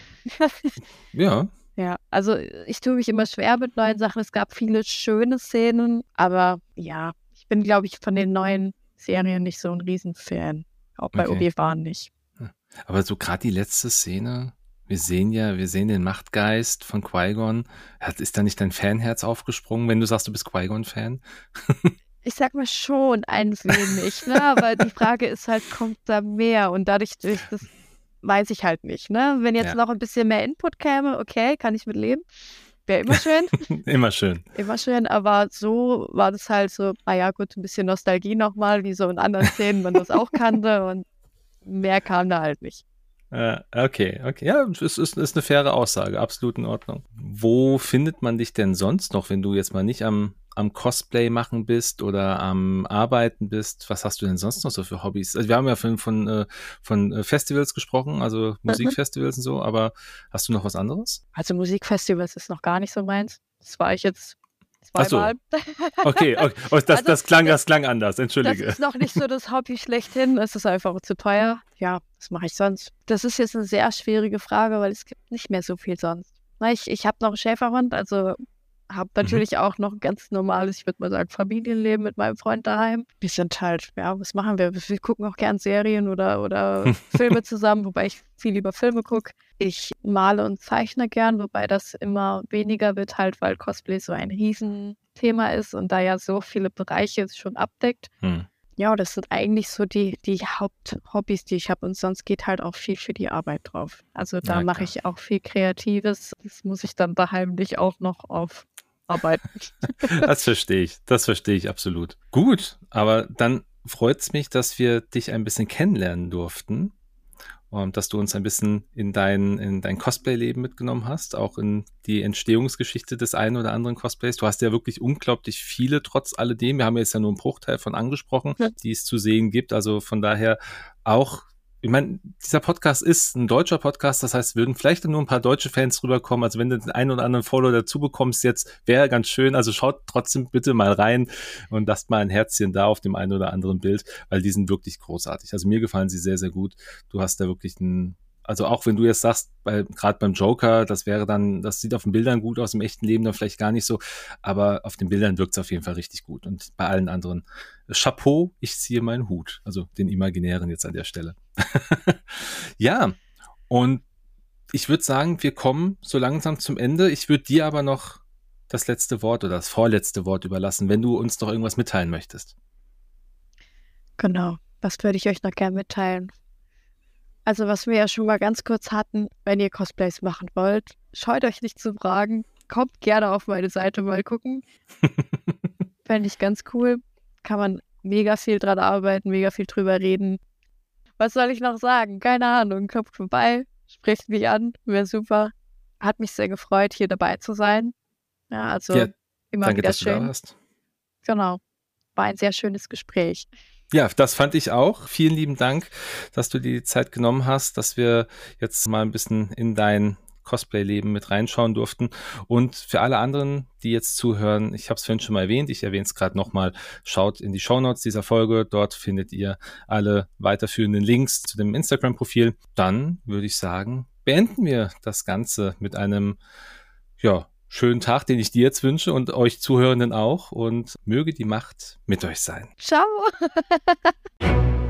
ja. Ja, also ich tue mich immer schwer mit neuen Sachen. Es gab viele schöne Szenen, aber ja, ich bin, glaube ich, von den neuen Serien nicht so ein Riesenfan. Auch bei okay. Obi-Wan nicht. Aber so gerade die letzte Szene, wir sehen ja, wir sehen den Machtgeist von Qui-Gon. Ist da nicht dein Fanherz aufgesprungen, wenn du sagst, du bist Qui-Gon-Fan? ich sag mal schon ein wenig, ne? aber die Frage ist halt, kommt da mehr? Und dadurch, durch das weiß ich halt nicht. Ne? Wenn jetzt ja. noch ein bisschen mehr Input käme, okay, kann ich mit leben. Wäre immer schön. immer schön. Immer schön, aber so war das halt so, ah ja gut, ein bisschen Nostalgie nochmal, wie so in anderen Szenen man das auch kannte und mehr kam da halt nicht. Uh, okay, okay. Ja, es ist, ist eine faire Aussage, absolut in Ordnung. Wo findet man dich denn sonst noch, wenn du jetzt mal nicht am, am Cosplay machen bist oder am Arbeiten bist? Was hast du denn sonst noch so für Hobbys? Also wir haben ja von, von, äh, von äh, Festivals gesprochen, also mhm. Musikfestivals und so, aber hast du noch was anderes? Also Musikfestivals ist noch gar nicht so meins. Das war ich jetzt zweimal. Ach so. Okay, okay. Oh, das, also, das, klang, das klang anders, entschuldige. Das ist noch nicht so das Hobby schlechthin. Es ist einfach zu teuer. Ja, was mache ich sonst? Das ist jetzt eine sehr schwierige Frage, weil es gibt nicht mehr so viel sonst. Ich, ich habe noch einen Schäferhund, also habe mhm. natürlich mhm. auch noch ein ganz normales, ich würde mal sagen, Familienleben mit meinem Freund daheim. Wir sind halt, ja, was machen wir? Wir gucken auch gern Serien oder, oder Filme zusammen, wobei ich viel lieber Filme gucke. Ich male und zeichne gern, wobei das immer weniger wird, halt, weil Cosplay so ein Riesenthema ist und da ja so viele Bereiche schon abdeckt. Mhm. Ja, das sind eigentlich so die, die Haupthobbys, die ich habe. Und sonst geht halt auch viel für die Arbeit drauf. Also da mache ich auch viel Kreatives. Das muss ich dann daheim nicht auch noch auf arbeiten. das verstehe ich. Das verstehe ich absolut. Gut, aber dann freut es mich, dass wir dich ein bisschen kennenlernen durften und dass du uns ein bisschen in dein, in dein Cosplay-Leben mitgenommen hast, auch in die Entstehungsgeschichte des einen oder anderen Cosplays. Du hast ja wirklich unglaublich viele, trotz alledem. Wir haben jetzt ja nur einen Bruchteil von angesprochen, ja. die es zu sehen gibt. Also von daher auch ich meine, dieser Podcast ist ein deutscher Podcast, das heißt, würden vielleicht nur ein paar deutsche Fans rüberkommen. Also wenn du den einen oder anderen Follower dazu bekommst, jetzt wäre ganz schön. Also schaut trotzdem bitte mal rein und lasst mal ein Herzchen da auf dem einen oder anderen Bild, weil die sind wirklich großartig. Also mir gefallen sie sehr, sehr gut. Du hast da wirklich ein also auch wenn du jetzt sagst, bei, gerade beim Joker, das wäre dann, das sieht auf den Bildern gut aus, im echten Leben dann vielleicht gar nicht so, aber auf den Bildern wirkt es auf jeden Fall richtig gut. Und bei allen anderen, Chapeau, ich ziehe meinen Hut, also den imaginären jetzt an der Stelle. ja, und ich würde sagen, wir kommen so langsam zum Ende. Ich würde dir aber noch das letzte Wort oder das vorletzte Wort überlassen, wenn du uns noch irgendwas mitteilen möchtest. Genau, was würde ich euch noch gerne mitteilen? Also, was wir ja schon mal ganz kurz hatten, wenn ihr Cosplays machen wollt, scheut euch nicht zu fragen. Kommt gerne auf meine Seite mal gucken. Fände ich ganz cool. Kann man mega viel dran arbeiten, mega viel drüber reden. Was soll ich noch sagen? Keine Ahnung. Kommt vorbei, spricht mich an, wäre super. Hat mich sehr gefreut, hier dabei zu sein. Ja, also ja, immer danke, wieder schön. Genau. War ein sehr schönes Gespräch. Ja, das fand ich auch. Vielen lieben Dank, dass du dir die Zeit genommen hast, dass wir jetzt mal ein bisschen in dein Cosplay-Leben mit reinschauen durften. Und für alle anderen, die jetzt zuhören, ich habe es vorhin schon mal erwähnt, ich erwähne es gerade nochmal, schaut in die Shownotes dieser Folge. Dort findet ihr alle weiterführenden Links zu dem Instagram-Profil. Dann würde ich sagen, beenden wir das Ganze mit einem, ja, schönen Tag, den ich dir jetzt wünsche und euch Zuhörenden auch. Und möge die Macht mit euch sein. Ciao.